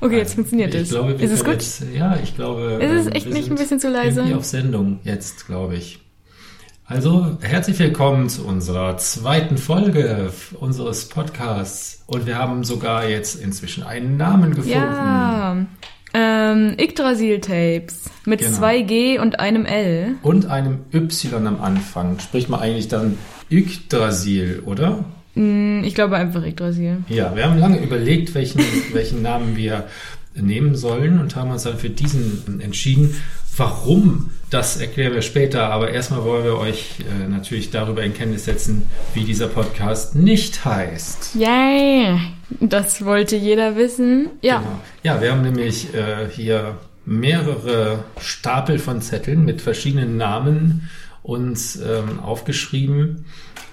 Okay, jetzt funktioniert ich es. Glaube, ist es gut? Jetzt, ja, ich glaube. Ist es ähm, echt nicht ein bisschen zu leise? irgendwie auf Sendung jetzt, glaube ich. Also, herzlich willkommen zu unserer zweiten Folge unseres Podcasts. Und wir haben sogar jetzt inzwischen einen Namen gefunden. Ja. Ähm, Yggdrasil-Tapes mit Genau. 2G und einem L. Und einem Y am Anfang. Spricht man eigentlich dann Yggdrasil, oder? Hm, Ich glaube einfach Yggdrasil. Ja, wir haben lange überlegt, welchen, welchen Namen wir nehmen sollen und haben uns dann für diesen entschieden. Warum, das erklären wir später, aber erstmal wollen wir euch äh, natürlich darüber in Kenntnis setzen, wie dieser Podcast nicht heißt. Yay! Das wollte jeder wissen. Ja. Genau. Ja, wir haben nämlich äh, hier mehrere Stapel von Zetteln mit verschiedenen Namen uns ähm, aufgeschrieben.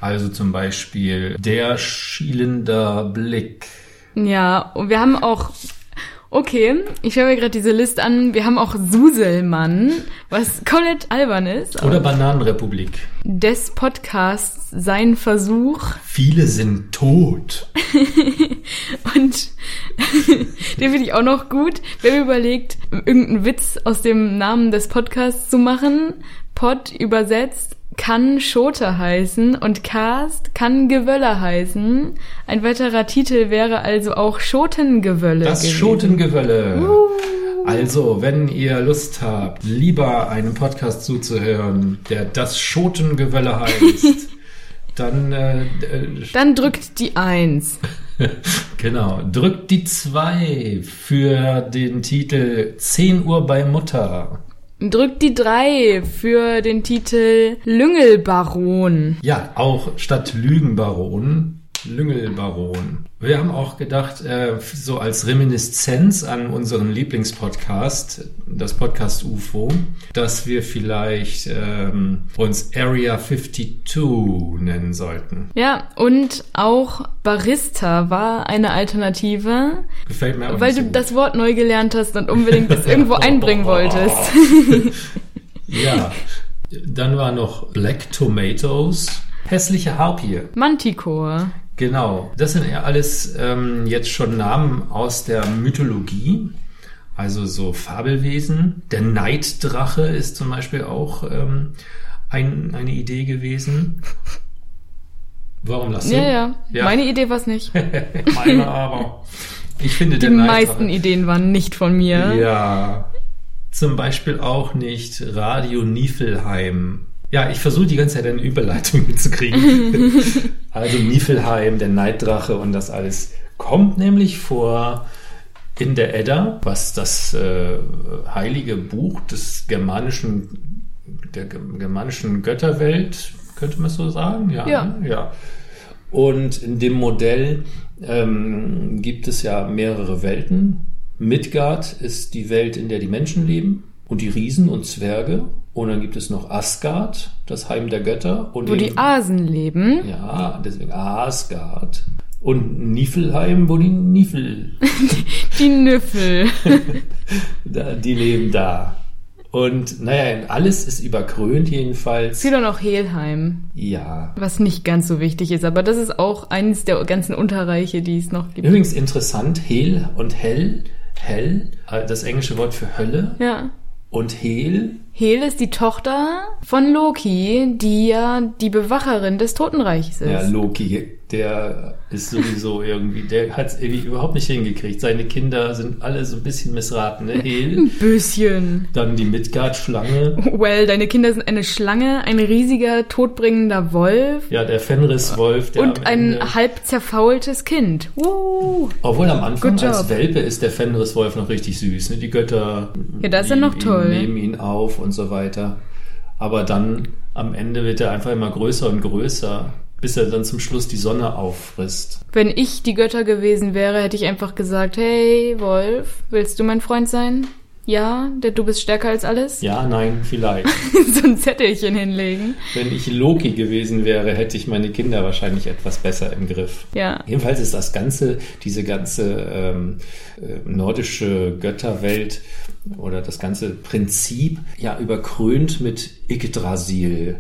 Also zum Beispiel der schielender Blick. Ja, und wir haben auch. Okay, ich höre mir gerade diese Liste an. Wir haben auch Suselmann, was komplett albern ist. Oder Bananenrepublik. Des Podcasts sein Versuch Viele sind tot. und den finde ich auch noch gut. Wir haben überlegt, irgendeinen Witz aus dem Namen des Podcasts zu machen. Pod übersetzt kann Schote heißen und Cast kann Gewölle heißen. Ein weiterer Titel wäre also auch Schotengewölle. Das gewesen. Schotengewölle. Also, wenn ihr Lust habt, lieber einem Podcast zuzuhören, der das Schotengewölle heißt, dann äh, äh, Dann drückt die Eins. genau, drückt die 2 für den Titel 10 Uhr bei Mutter. Drückt die Drei für den Titel Lüngelbaron. Ja, auch statt Lügenbaron, Lüngelbaron. Wir haben auch gedacht, äh, so als Reminiszenz an unseren Lieblingspodcast, das Podcast UFO, dass wir vielleicht ähm, uns Area 52 nennen sollten. Ja, und auch Barista war eine Alternative, Gefällt mir aber weil du gut. das Wort neu gelernt hast und unbedingt das irgendwo einbringen wolltest. Ja, dann war noch Black Tomatoes, hässliche Harpie. Manticore. Genau, das sind ja alles ähm, jetzt schon Namen aus der Mythologie, also so Fabelwesen. Der Neiddrache ist zum Beispiel auch ähm, ein, eine Idee gewesen. Warum lachst du? Ja, ja. Ja. Meine Idee war es nicht. Meine aber. Ich finde Die meisten Ideen waren nicht von mir. Ja. Zum Beispiel auch nicht Radio Niefelheim. Ja, ich versuche die ganze Zeit eine Überleitung mitzukriegen. also Niefelheim, der Neiddrache und das alles kommt nämlich vor in der Edda, was das äh, heilige Buch des germanischen, der ge- germanischen Götterwelt, könnte man so sagen? Ja. Ja. ne? ja. Und in dem Modell ähm, gibt es ja mehrere Welten. Midgard ist die Welt, in der die Menschen leben und die Riesen und Zwerge. Und dann gibt es noch Asgard, das Heim der Götter. Und Wo die eben- Asen leben. ja, deswegen Asgard. Und Niflheim, wo die Nifel, Die Nüffel. die leben da. Und naja, alles ist überkrönt jedenfalls. Es gibt auch noch Helheim, Ja. was nicht ganz so wichtig ist, aber das ist auch eines der ganzen Unterreiche, die es noch gibt. Übrigens interessant, Hel und Hell, Hell, äh, das englische Wort für Hölle. Ja. Und Hel, Hel ist die Tochter von Loki, die ja die Bewacherin des Totenreichs ist. ja, Loki, der ist sowieso irgendwie, der hat es irgendwie überhaupt nicht hingekriegt. Seine Kinder sind alle so ein bisschen missraten. Ne? Hel, Ein bisschen. dann die Midgard-Schlange. Well, deine Kinder sind eine Schlange, ein riesiger, todbringender Wolf Ja, der Fenris-Wolf, der und ein Ende, halb zerfaultes Kind. Woo. Obwohl am Anfang als. Welpe ist der Fenriswolf noch richtig süß. Ne? Die Götter Ja, das ist ja noch toll. Nehmen ihn auf und so weiter. Aber dann am Ende wird er einfach immer größer und größer, bis er dann zum Schluss die Sonne auffrisst. Wenn ich die Götter gewesen wäre, hätte ich einfach gesagt, hey Wolf, willst du mein Freund sein? Ja, der, du bist stärker als alles? Ja, nein, vielleicht. so ein Zettelchen hinlegen. Wenn ich Loki gewesen wäre, hätte ich meine Kinder wahrscheinlich etwas besser im Griff. Ja. Jedenfalls ist das ganze, diese ganze ähm, äh, nordische Götterwelt oder das ganze Prinzip ja überkrönt mit Yggdrasil.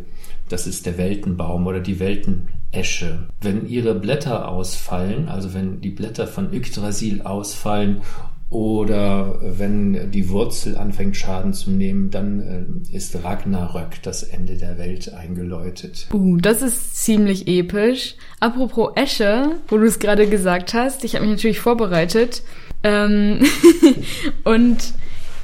Das ist der Weltenbaum oder die Weltenesche. Wenn ihre Blätter ausfallen, also wenn die Blätter von Yggdrasil ausfallen Oder wenn die Wurzel anfängt Schaden zu nehmen, dann äh, ist Ragnarök, das Ende der Welt, eingeläutet. Uh, das ist ziemlich episch. Apropos Esche, wo du es gerade gesagt hast, ich habe mich natürlich vorbereitet. Ähm und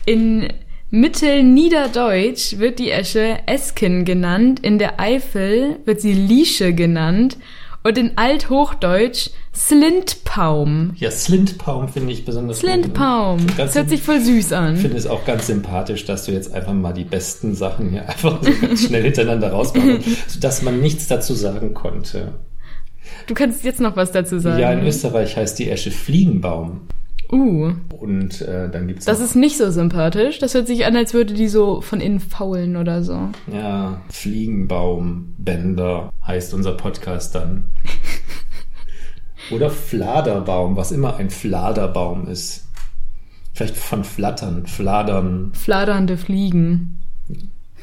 in Mittelniederdeutsch wird die Esche Esken genannt, in der Eifel wird sie Liesche genannt und in Althochdeutsch Slintpaum. Ja, Slintpaum finde ich besonders Slintpaum. gut. Das hört sich voll süß an. Ich finde es auch ganz sympathisch, dass du jetzt einfach mal die besten Sachen hier einfach so ganz schnell hintereinander rausmachst, sodass man nichts dazu sagen konnte. Du kannst jetzt noch was dazu sagen. Ja, in Österreich heißt die Esche Fliegenbaum. Uh, Und äh, dann gibt's das ist nicht so sympathisch. Das hört sich an, als würde die so von innen faulen oder so. ja, Fliegenbaumbänder heißt unser Podcast dann. Oder Fladerbaum, was immer ein Fladerbaum ist. Vielleicht von Flattern, Fladern. Fladernde Fliegen.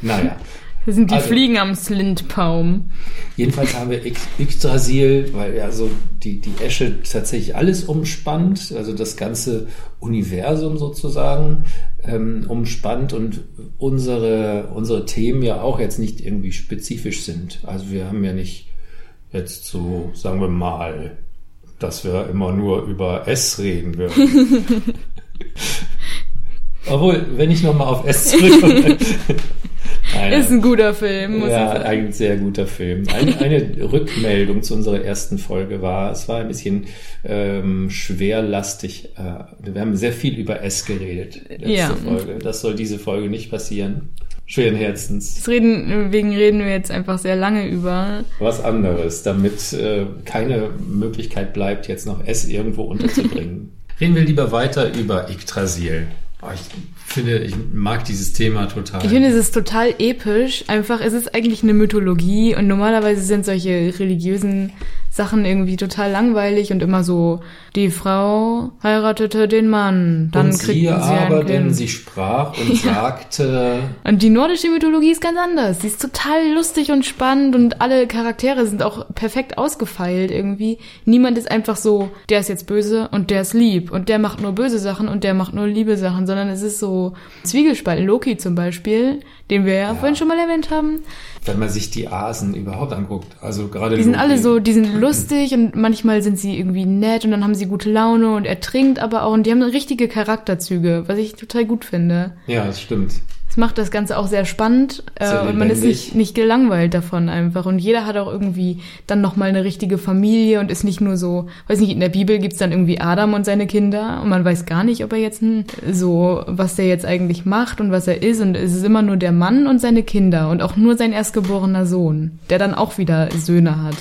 Naja. Das sind die Also- Fliegen am Slintpaum. Jedenfalls haben wir Yg- Yggdrasil, weil ja so die, die Esche tatsächlich alles umspannt, also das ganze Universum sozusagen ähm, umspannt und unsere, unsere Themen ja auch jetzt nicht irgendwie spezifisch sind. Also wir haben ja nicht jetzt so, sagen wir mal, dass wir immer nur über S reden würden. Obwohl, wenn ich nochmal auf S zurückkomme. Nein, Ist ein guter Film, muss ja, ich sagen. ein sehr guter Film. Eine, eine Rückmeldung zu unserer ersten Folge war, es war ein bisschen ähm, schwerlastig. Äh, wir haben sehr viel über S geredet, letzte Ja. Folge. Das soll diese Folge nicht passieren. Schweren Herzens. Deswegen reden wir jetzt einfach sehr lange über. Was anderes, damit äh, keine Möglichkeit bleibt, jetzt noch S irgendwo unterzubringen. Reden wir lieber weiter über Yggdrasil. Oh, ich finde, ich mag dieses Thema total. Ich finde, es ist total episch. Einfach, es ist eigentlich eine Mythologie und normalerweise sind solche religiösen Sachen irgendwie total langweilig und immer so, die Frau heiratete den Mann, dann und siehe sie aber, ein denn sie sprach und sagte, Und die nordische Mythologie ist ganz anders. Sie ist total lustig und spannend und alle Charaktere sind auch perfekt ausgefeilt irgendwie. Niemand ist einfach so, der ist jetzt böse und der ist lieb und der macht nur böse Sachen und der macht nur liebe Sachen, sondern es ist so Zwiegespalten. Loki zum Beispiel, den wir ja, vorhin schon mal erwähnt haben. wenn man sich die Asen überhaupt anguckt, also gerade Die sind alle so, die sind lustig und manchmal sind sie irgendwie nett und dann haben sie gute Laune und er trinkt aber auch und die haben richtige Charakterzüge, was ich total gut finde. Ja, das stimmt. Das macht das Ganze auch sehr spannend äh, Sehr und man ist nicht, nicht gelangweilt davon einfach. Und jeder hat auch irgendwie dann nochmal eine richtige Familie und ist nicht nur so, weiß nicht, in der Bibel gibt's dann irgendwie Adam und seine Kinder und man weiß gar nicht, ob er jetzt hm, so, was der jetzt eigentlich macht und was er ist. Und es ist immer nur der Mann und seine Kinder und auch nur sein erstgeborener Sohn, der dann auch wieder Söhne hat.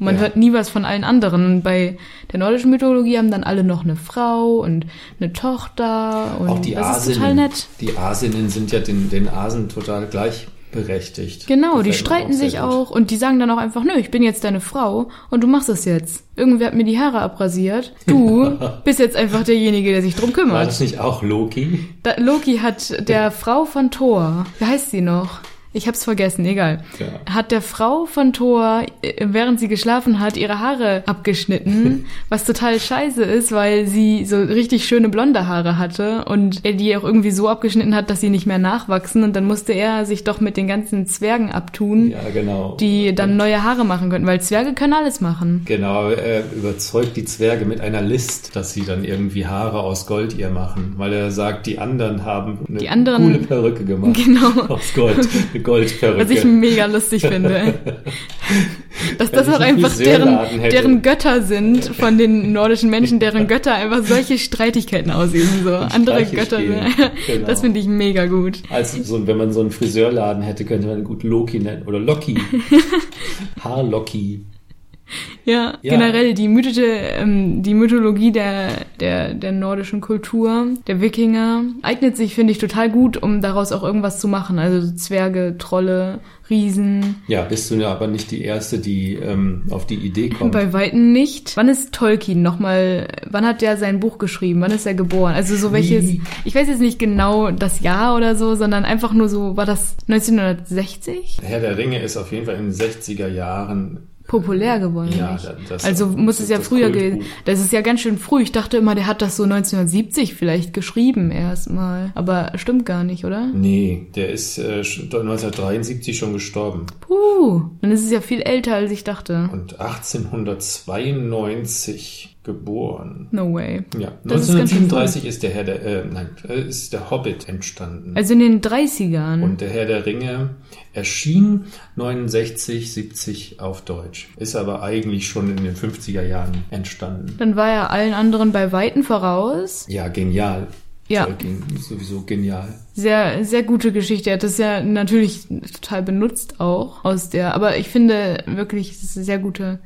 Und man Ja. hört nie was von allen anderen. Und bei der nordischen Mythologie haben dann alle noch eine Frau und eine Tochter und Auch die das ist total Asinnen. nett. Die Asinnen sind ja den, den Asen total gleichberechtigt. Genau, die Gefällt streiten sehr sich auch und die sagen dann auch einfach, nö, ich bin jetzt deine Frau und du machst es jetzt. Irgendwer hat mir die Haare abrasiert. Du bist jetzt einfach derjenige, der sich drum War kümmert. das nicht auch Loki? Da, Loki hat der Frau von Thor, wie heißt sie noch? Ich hab's vergessen, egal. Ja. Hat der Frau von Thor, äh, während sie geschlafen hat, ihre Haare abgeschnitten, was total scheiße ist, weil sie so richtig schöne blonde Haare hatte und er die auch irgendwie so abgeschnitten hat, dass sie nicht mehr nachwachsen und dann musste er sich doch mit den ganzen Zwergen abtun, Ja, genau. die dann neue Haare machen könnten, weil Zwerge können alles machen. Genau, er überzeugt die Zwerge mit einer List, dass sie dann irgendwie Haare aus Gold ihr machen, weil er sagt, die anderen haben eine Die anderen- coole Perücke gemacht. Genau. Aus Gold, eine Goldperücke. Was ich mega lustig finde. Dass das auch einfach deren, deren Götter sind von den nordischen Menschen, deren Götter einfach solche Streitigkeiten ausüben. So andere Streiche Götter. spielen. Genau. Das finde ich mega gut. Als so, wenn man so einen Friseurladen hätte, könnte man gut Loki nennen oder Loki. Haarloki. Ja, Ja. generell die mythische, ähm, die Mythologie der, der, der nordischen Kultur, der Wikinger, eignet sich, finde ich, total gut, um daraus auch irgendwas zu machen. Also so Zwerge, Trolle, Riesen. Ja, bist du ja aber nicht die Erste, die ähm, auf die Idee kommt. Bei Weitem nicht. Wann ist Tolkien nochmal, wann hat der sein Buch geschrieben? Wann ist er geboren? Also so welches, Wie? ich weiß jetzt nicht genau das Jahr oder so, sondern einfach nur so, war das 1960? Herr der Ringe ist auf jeden Fall in den 60er Jahren populär geworden. Ja, das- also muss das es ja das früher gewesen. Das ist ja ganz schön früh. Ich dachte immer, der hat das so 1970 vielleicht geschrieben erstmal. Aber stimmt gar nicht, oder? Nee, der ist äh, schon 1973 schon gestorben. Puh, dann ist es ja viel älter, als ich dachte. Und 1892 geboren. No way. Ja, Das ist ganz schön 1937 ist, der Herr der, äh, nein, äh, ist der Hobbit entstanden. Also in den 30ern. Und der Herr der Ringe erschien 69, 70 auf Deutsch. Ist aber eigentlich schon in den 50er Jahren entstanden. dann war er allen anderen bei Weitem voraus. Ja, genial. Ja. Tolkien, sowieso genial. Sehr, sehr gute Geschichte. Er hat das ja natürlich total benutzt auch aus der, aber ich finde wirklich, es ist sehr gute,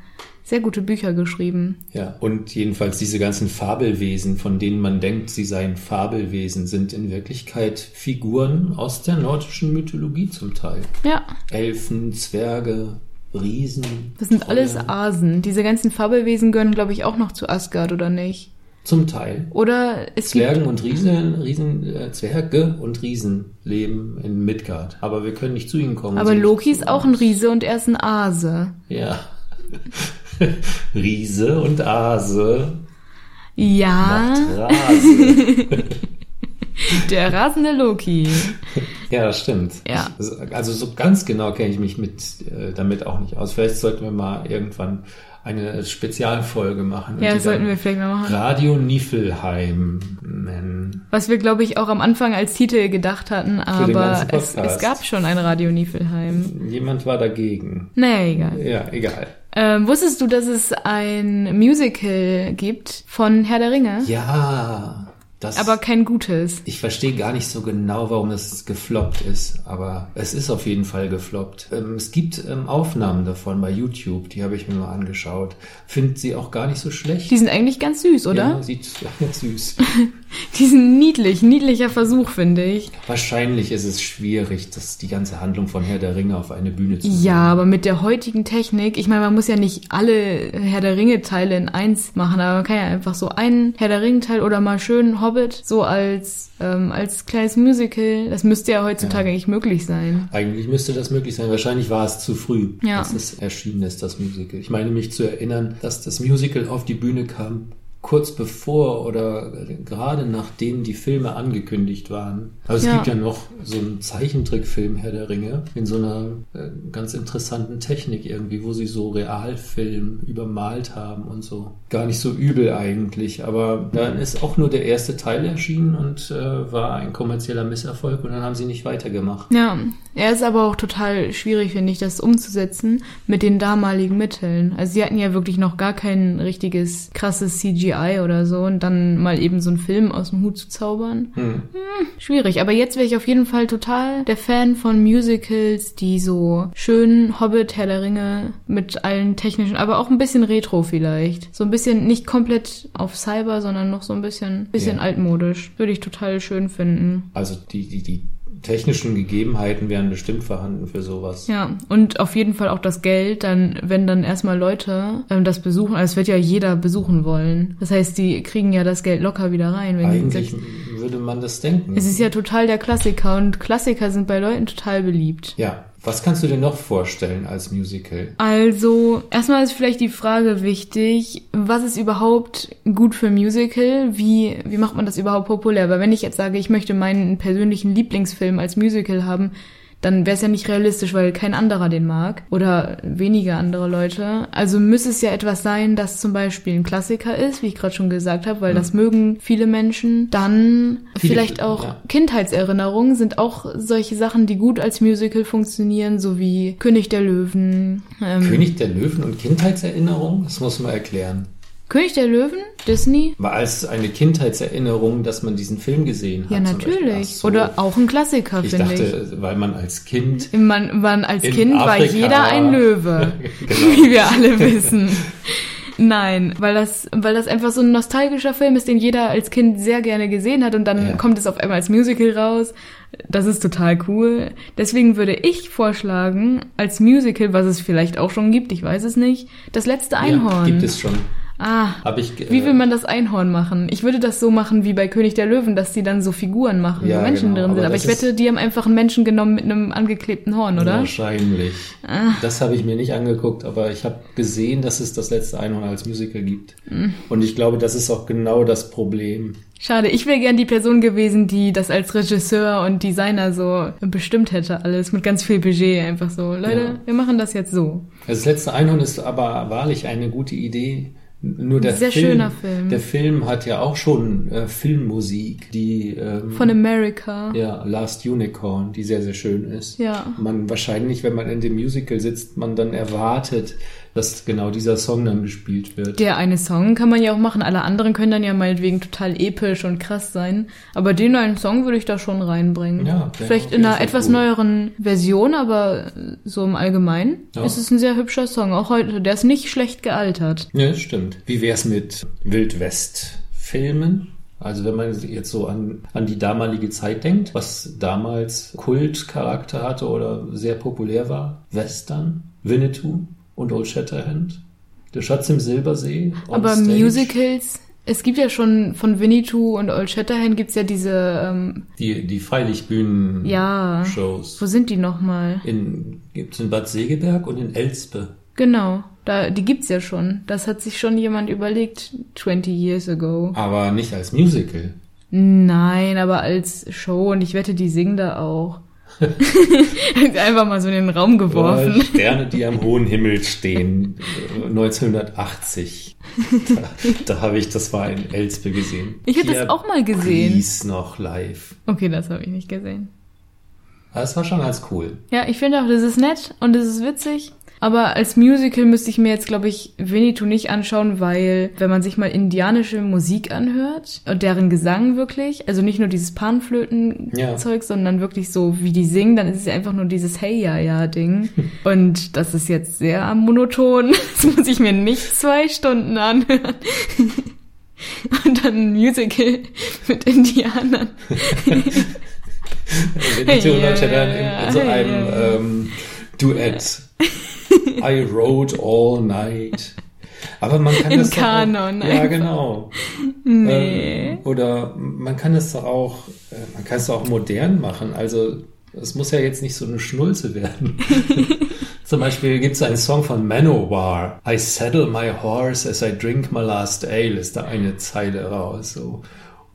sehr gute Bücher geschrieben. Ja, und jedenfalls diese ganzen Fabelwesen, von denen man denkt, sie seien Fabelwesen, sind in Wirklichkeit Figuren aus der nordischen Mythologie zum Teil. Ja, Elfen, Zwerge, Riesen. das sind alles Trolle. Asen. Diese ganzen Fabelwesen gehören, glaube ich, auch noch zu Asgard, oder nicht? Zum Teil. Oder es Zwergen und Riesen, Riesen äh, Zwerge und Riesen leben in Midgard. Aber wir können nicht zu ihnen kommen. aber Loki ist auch ein Riese und er ist ein Ase. Ja. Riese und Ase Ja, macht Rase. der rasende Loki. Ja, das stimmt. Ja. Also so ganz genau kenne ich mich mit äh, damit auch nicht aus. Vielleicht sollten wir mal irgendwann eine Spezialfolge machen. Ja, das sollten wir vielleicht mal machen. Radio Niflheim nennen. Was wir, glaube ich, auch am Anfang als Titel gedacht hatten, aber es, es gab schon ein Radio Niefelheim. Jemand war dagegen. Naja, egal. Ja, egal. Ähm, wusstest du, dass es ein Musical gibt von Herr der Ringe? Ja, das. Aber kein gutes. ich verstehe gar nicht so genau, warum das gefloppt ist, aber es ist auf jeden Fall gefloppt. Ähm, es gibt ähm, Aufnahmen davon bei YouTube, die habe ich mir mal angeschaut. Finde sie auch gar nicht so schlecht. Die sind eigentlich ganz süß, oder? Ja, sieht süß. Die sind niedlich. Niedlicher Versuch, finde ich. Wahrscheinlich ist es schwierig, das, die ganze Handlung von Herr der Ringe auf eine Bühne zu Ja, aber mit der heutigen Technik, ich meine, man muss ja nicht alle Herr der Ringe-Teile in eins machen, aber man kann ja einfach so einen Herr der Ringe-Teil oder mal schön Hobbit so als, ähm, als kleines Musical, das müsste ja heutzutage eigentlich möglich sein. Eigentlich müsste das möglich sein. Wahrscheinlich war es zu früh, Ja. dass es erschienen ist, das Musical. Ich meine mich zu erinnern, dass das Musical auf die Bühne kam, kurz bevor oder gerade nachdem die Filme angekündigt waren. Also es Ja. gibt ja noch so einen Zeichentrickfilm Herr der Ringe in so einer äh, ganz interessanten Technik irgendwie, wo sie so Realfilm übermalt haben und so. Gar nicht so übel eigentlich, aber dann ist auch nur der erste Teil erschienen und äh, war ein kommerzieller Misserfolg und dann haben sie nicht weitergemacht. Ja, er ist aber auch total schwierig, finde ich, das umzusetzen mit den damaligen Mitteln. Also sie hatten ja wirklich noch gar kein richtiges krasses CGI oder so und dann mal eben so einen Film aus dem Hut zu zaubern. Hm. Schwierig, aber jetzt wäre ich auf jeden Fall total der Fan von Musicals, die so schön Hobbit, Herr der Ringe mit allen technischen, aber auch ein bisschen Retro vielleicht. So ein bisschen nicht komplett auf Cyber, sondern noch so ein bisschen, bisschen Ja. altmodisch. Würde ich total schön finden. Also die, die, die technischen Gegebenheiten wären bestimmt vorhanden für sowas. Ja, und auf jeden Fall auch das Geld, dann, wenn dann erstmal Leute ähm, das besuchen, also es wird ja jeder besuchen wollen. Das heißt, die kriegen ja das Geld locker wieder rein. Wenn Eigentlich die, würde man das denken. es ist ja total der Klassiker und Klassiker sind bei Leuten total beliebt. ja. Was kannst du dir noch vorstellen als Musical? Also, erstmal ist vielleicht die Frage wichtig, was ist überhaupt gut für Musical? Wie, wie macht man das überhaupt populär? Weil wenn ich jetzt sage, ich möchte meinen persönlichen Lieblingsfilm als Musical haben, dann wäre es ja nicht realistisch, weil kein anderer den mag oder wenige andere Leute. Also müsste es ja etwas sein, das zum Beispiel ein Klassiker ist, wie ich gerade schon gesagt habe, weil das mögen viele Menschen. Dann Viele- vielleicht auch ja. Kindheitserinnerungen sind auch solche Sachen, die gut als Musical funktionieren, so wie König der Löwen. Ähm, König der Löwen und Kindheitserinnerung? Das muss man erklären. König der Löwen? Disney? War als eine Kindheitserinnerung, dass man diesen Film gesehen hat? Ja, natürlich. So. Oder auch ein Klassiker, Ich finde ich. dachte, weil man als Kind Man, man als In Kind war Afrika jeder ein war- Löwe, Genau. wie wir alle wissen. Nein, weil das, weil das einfach so ein nostalgischer Film ist, den jeder als Kind sehr gerne gesehen hat und dann Ja. kommt es auf einmal als Musical raus. Das ist total cool. Deswegen würde ich vorschlagen, als Musical, was es vielleicht auch schon gibt, ich weiß es nicht, das letzte Einhorn. Ja, gibt es schon. Ah, ich. äh, wie will man das Einhorn machen? Ich würde das so machen wie bei König der Löwen, dass die dann so Figuren machen, Ja, wo Menschen genau, drin sind. aber Aber ich wette, die haben einfach einen Menschen genommen mit einem angeklebten Horn, oder? Wahrscheinlich. Ah. Das habe ich mir nicht angeguckt, aber ich habe gesehen, dass es das letzte Einhorn als Musical gibt. Mhm. Und ich glaube, das ist auch genau das Problem. Schade, ich wäre gern die Person gewesen, die das als Regisseur und Designer so bestimmt hätte, alles mit ganz viel Budget. Einfach so, Leute, Ja. wir machen das jetzt so. Das letzte Einhorn ist aber wahrlich eine gute Idee. Nur der Sehr Film, schöner Film. Der Film hat ja auch schon äh, Filmmusik, die ähm, Von America. ja Last Unicorn, die sehr sehr schön ist. Ja. Man wahrscheinlich, wenn man in dem Musical sitzt, man dann erwartet, dass genau dieser Song dann gespielt wird. Der eine Song kann man ja auch machen. Alle anderen können dann ja meinetwegen total episch und krass sein. Aber den einen Song würde ich da schon reinbringen. Ja, Vielleicht in einer etwas cool. neueren Version, aber so im Allgemeinen Ja. ist es ein sehr hübscher Song. Auch heute, der ist nicht schlecht gealtert. Ja, das stimmt. Wie wär's mit Wildwest-Filmen? Also wenn man jetzt so an, an die damalige Zeit denkt, was damals Kultcharakter hatte oder sehr populär war. Western, Winnetou und Old Shatterhand. Der Schatz im Silbersee. Aber stage. Musicals, es gibt ja schon von Winnetou und Old Shatterhand gibt's ja diese, ähm, Die, die Freilichtbühnen-Shows. ja, wo sind die nochmal? In, gibt's in Bad Segeberg und in Elspe. Genau, da, die gibt's ja schon. Das hat sich schon jemand überlegt, 20 years ago. Aber nicht als Musical. Nein, aber als Show und ich wette, die singen da auch. Einfach mal so in den Raum geworfen. Oder Sterne, die am hohen Himmel stehen. äh, 1980. Da, da habe ich, das war in Elspe gesehen. Ich hätte das auch mal gesehen. Brice noch live. Okay, das habe ich nicht gesehen. Das war schon ganz cool. Ja, ich finde auch, das ist nett und das ist witzig. Aber als Musical müsste ich mir jetzt, glaube ich, Winnetou nicht anschauen, weil wenn man sich mal indianische Musik anhört und deren Gesang wirklich, also nicht nur dieses Panflöten-Zeug, sondern wirklich so, wie die singen, dann ist es ja einfach nur dieses Hey-Ja-Ja-Ding. und das ist jetzt sehr monoton. Das muss ich mir nicht zwei Stunden anhören. und dann ein Musical mit Indianern. Winnetou Ja, und dann ja, in, in so ja, einem ja. ähm, Duett. I wrote all night. Aber man kann In das Kanon Auch, ja, einfach. genau. Nee. Ähm, oder man kann es doch auch, äh, man kann es doch auch modern machen. Also es muss ja jetzt nicht so eine Schnulze werden. Zum Beispiel gibt es einen Song von Manowar. I saddle my horse as I drink my last ale, ist da eine Zeile raus. So.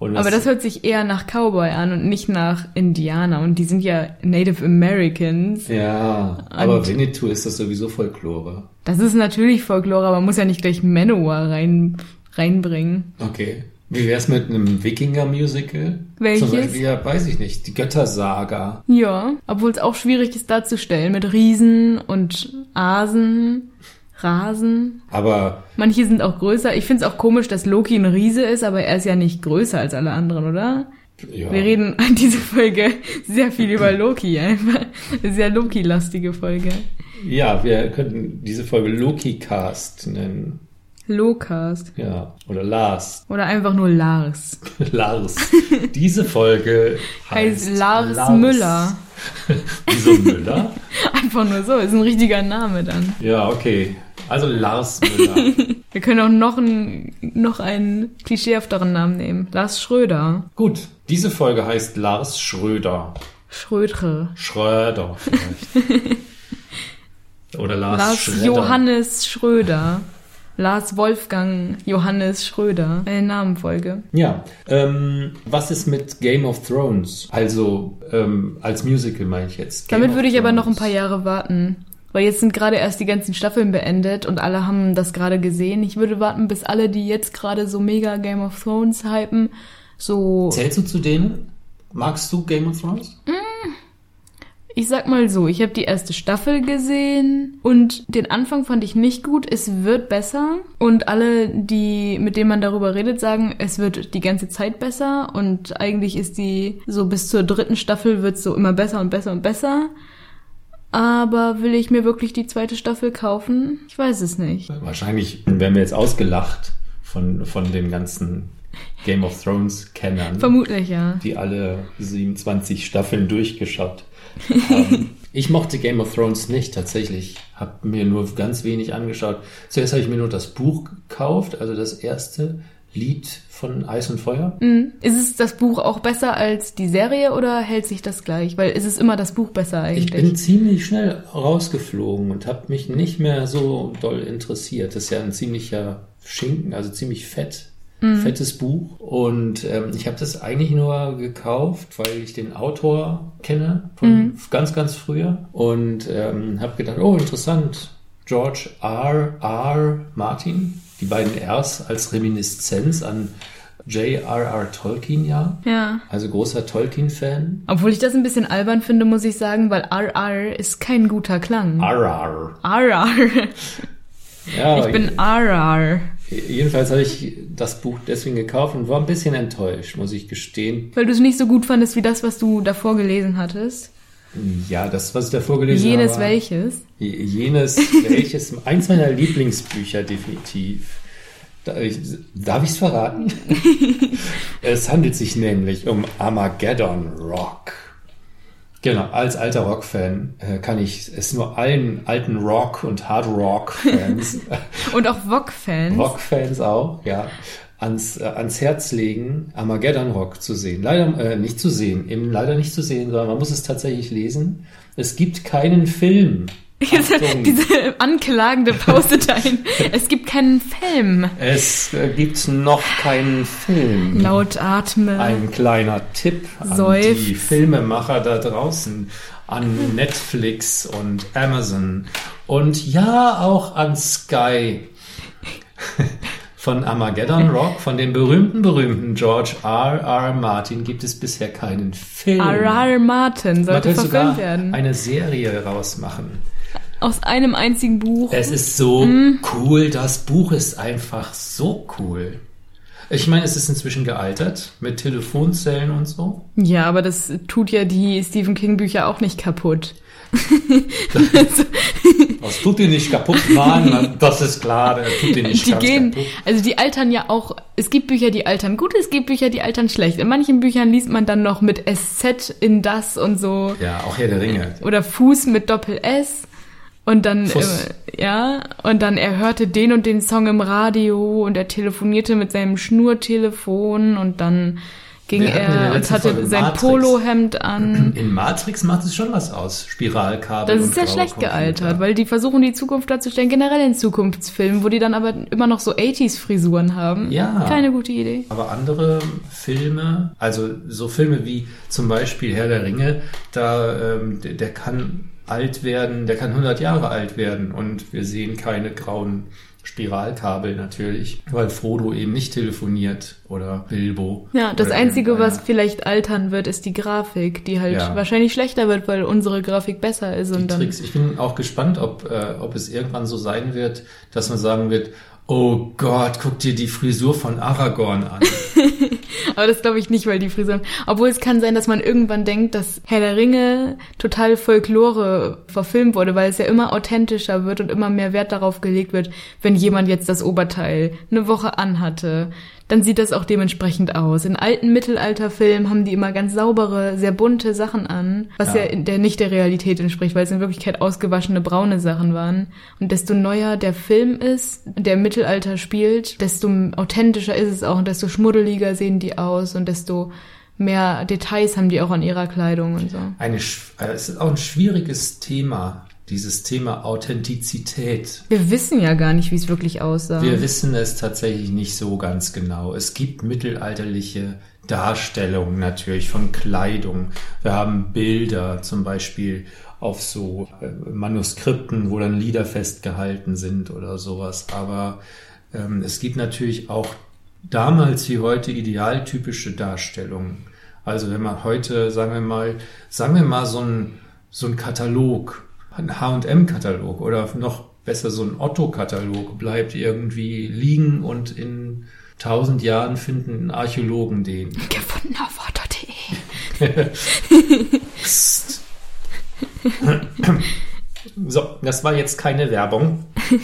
Aber das hört sich eher nach Cowboy an und nicht nach Indianer. Und die sind ja Native Americans. Ja, aber Und- Winnetou ist das sowieso Folklore. Das ist natürlich Folklore, aber man muss ja nicht gleich Manowar rein, reinbringen. Okay. Wie wär's mit einem Wikinger-Musical? Welches? Zum Beispiel, ja, weiß ich nicht. Die Göttersaga. Ja, obwohl es auch schwierig ist darzustellen mit Riesen und Asen, Rasen. Aber Manche sind auch größer. Ich finde es auch komisch, dass Loki ein Riese ist, aber er ist ja nicht größer als alle anderen, oder? ja, Wir reden an dieser Folge sehr viel über Loki einfach. Sehr Loki-lastige Folge. ja, wir könnten diese Folge Loki-Cast nennen. Locast. Ja, oder Lars. Oder einfach nur Lars. Lars. Diese Folge heißt, Heißt Lars, Müller. Wieso Müller? Einfach nur so, ist ein richtiger Name dann. Ja, okay. Also Lars Müller. Wir können auch noch, ein, noch einen klischeehafteren Namen nehmen. Lars Schröder. Gut, diese Folge heißt Lars Schröder. Schrödre. Schröder vielleicht. Oder Lars, Lars Schredder. Johannes Schröder. Lars Wolfgang Johannes Schröder. Eine Namenfolge. Ja, ähm, was ist mit Game of Thrones? Also ähm, als Musical meine ich jetzt. Game Damit würde ich aber noch ein Thrones. paar Jahre warten. Weil jetzt sind gerade erst die ganzen Staffeln beendet und alle haben das gerade gesehen. Ich würde warten, bis alle, die jetzt gerade so mega Game of Thrones hypen, so Zählst du zu denen? Magst du Game of Thrones? Ich sag mal so, ich habe die erste Staffel gesehen und den Anfang fand ich nicht gut. Es wird besser und alle, die mit denen man darüber redet, sagen, es wird die ganze Zeit besser und eigentlich ist die so bis zur dritten Staffel wird so immer besser und besser und besser. Aber will ich mir wirklich die zweite Staffel kaufen? Ich weiß es nicht. Wahrscheinlich werden wir jetzt ausgelacht von, von den ganzen Game of Thrones-Kennern, Vermutlich ja. die alle 27 Staffeln durchgeschaut haben. Ich mochte Game of Thrones nicht tatsächlich. Hab mir nur ganz wenig angeschaut. Zuerst habe ich mir nur das Buch gekauft, also das erste Lied von Eis und Feuer. Mhm. Ist es das Buch auch besser als die Serie oder hält sich das gleich? Weil ist es immer das Buch besser eigentlich? Ich bin ziemlich schnell rausgeflogen und habe mich nicht mehr so doll interessiert. Das ist ja ein ziemlicher Schinken, also ziemlich fett. Fettes Buch. Und ähm, ich habe das eigentlich nur gekauft, weil ich den Autor kenne von ganz, ganz früher. Und ähm, habe gedacht, oh, interessant. George R. R. Martin. Die beiden Rs als Reminiszenz an J.R.R. Tolkien, ja. Ja. Also großer Tolkien-Fan. Obwohl ich das ein bisschen albern finde, muss ich sagen, weil RR ist kein guter Klang. R.R. RR. Ja, Ich bin RR. Jedenfalls habe ich das Buch deswegen gekauft und war ein bisschen enttäuscht, muss ich gestehen. Weil du es nicht so gut fandest wie das, was du davor gelesen hattest. Ja, das, was ich da vorgelesen Jenes habe. welches. Je- Jenes welches. Eins meiner Lieblingsbücher, definitiv. Darf ich es verraten? es handelt sich nämlich um Armageddon Rock. Genau, als alter Rock-Fan äh, kann ich es nur allen alten Rock- und Hard-Rock-Fans Und auch Vogue-Fans. Rock-Fans auch, ja, ans, äh, ans Herz legen, Armageddon Rock zu sehen. Leider äh, nicht zu sehen, eben leider nicht zu sehen, sondern man muss es tatsächlich lesen. Es gibt keinen Film. Achtung, Diese anklagende Pause-Time. es gibt keinen Film. es äh, gibt noch keinen Film. Laut atme. Ein kleiner Tipp an Seufz. die Filmemacher da draußen, an Netflix und Amazon und ja auch an Sky. Von Armageddon Rock, von dem berühmten, berühmten George R. R. Martin gibt es bisher keinen Film. R.R. Martin Man sollte sogar verfilmt werden. eine Serie rausmachen. Aus einem einzigen Buch. Es ist so Mhm. cool, das Buch ist einfach so cool. Ich meine, es ist inzwischen gealtert mit Telefonzellen und so. Ja, aber das tut ja die Stephen King Bücher auch nicht kaputt. Das tut ihn nicht kaputt, Mann. Das ist klar, der tut ihn nicht Die gehen, kaputt. also die altern ja auch, es gibt Bücher, die altern gut, es gibt Bücher, die altern schlecht. In manchen Büchern liest man dann noch mit SZ in das und so. Ja, auch Herr der Ringe. Oder Fuß mit Doppel S. Und dann, äh, ja, und dann er hörte den und den Song im Radio und er telefonierte mit seinem Schnurtelefon und dann ging Wir er und hatte sein. Polohemd an. In Matrix macht es schon was aus. Spiralkabel. Das ist sehr schlecht Computer. gealtert, weil die versuchen die Zukunft darzustellen, generell in Zukunftsfilmen, wo die dann aber immer noch so 80s-Frisuren haben. Ja. Keine gute Idee. Aber andere Filme, also so Filme wie zum Beispiel Herr der Ringe, da ähm, der, der kann alt werden, der kann 100 Jahre alt werden und wir sehen keine grauen Spiralkabel natürlich, weil Frodo eben nicht telefoniert oder Bilbo. Ja, das Einzige, was vielleicht altern wird, ist die Grafik, die halt Ja. wahrscheinlich schlechter wird, weil unsere Grafik besser ist. die Und dann, Tricks. Ich bin auch gespannt, ob, äh, ob es irgendwann so sein wird, dass man sagen wird, oh Gott, guck dir die Frisur von Aragorn an. aber das glaube ich nicht, weil die Frisuren. Obwohl es kann sein, dass man irgendwann denkt, dass Herr der Ringe total Folklore verfilmt wurde, weil es ja immer authentischer wird und immer mehr Wert darauf gelegt wird, wenn jemand jetzt das Oberteil eine Woche anhatte. Dann sieht das auch dementsprechend aus. In alten Mittelalterfilmen haben die immer ganz saubere, sehr bunte Sachen an, was ja, Ja. der nicht der Realität entspricht, weil es in Wirklichkeit ausgewaschene braune Sachen waren. Und desto neuer der Film ist, der im Mittelalter spielt, desto authentischer ist es auch und desto schmuddeliger sehen die aus und desto mehr Details haben die auch an ihrer Kleidung und so. Eine, äh, es ist auch ein schwieriges Thema, dieses Thema Authentizität. Wir wissen ja gar nicht, wie es wirklich aussah. Wir wissen es tatsächlich nicht so ganz genau. Es gibt mittelalterliche Darstellungen natürlich von Kleidung. Wir haben Bilder zum Beispiel auf so äh, Manuskripten, wo dann Lieder festgehalten sind oder sowas. Aber ähm, es gibt natürlich auch damals wie heute idealtypische Darstellungen. Also wenn man heute, sagen wir mal, sagen wir mal so ein, so ein Katalog, ein H&M-Katalog oder noch besser so ein Otto-Katalog bleibt irgendwie liegen und in tausend Jahren finden Archäologen den. Gefunden auf otto.de. Psst. So, das war jetzt keine Werbung.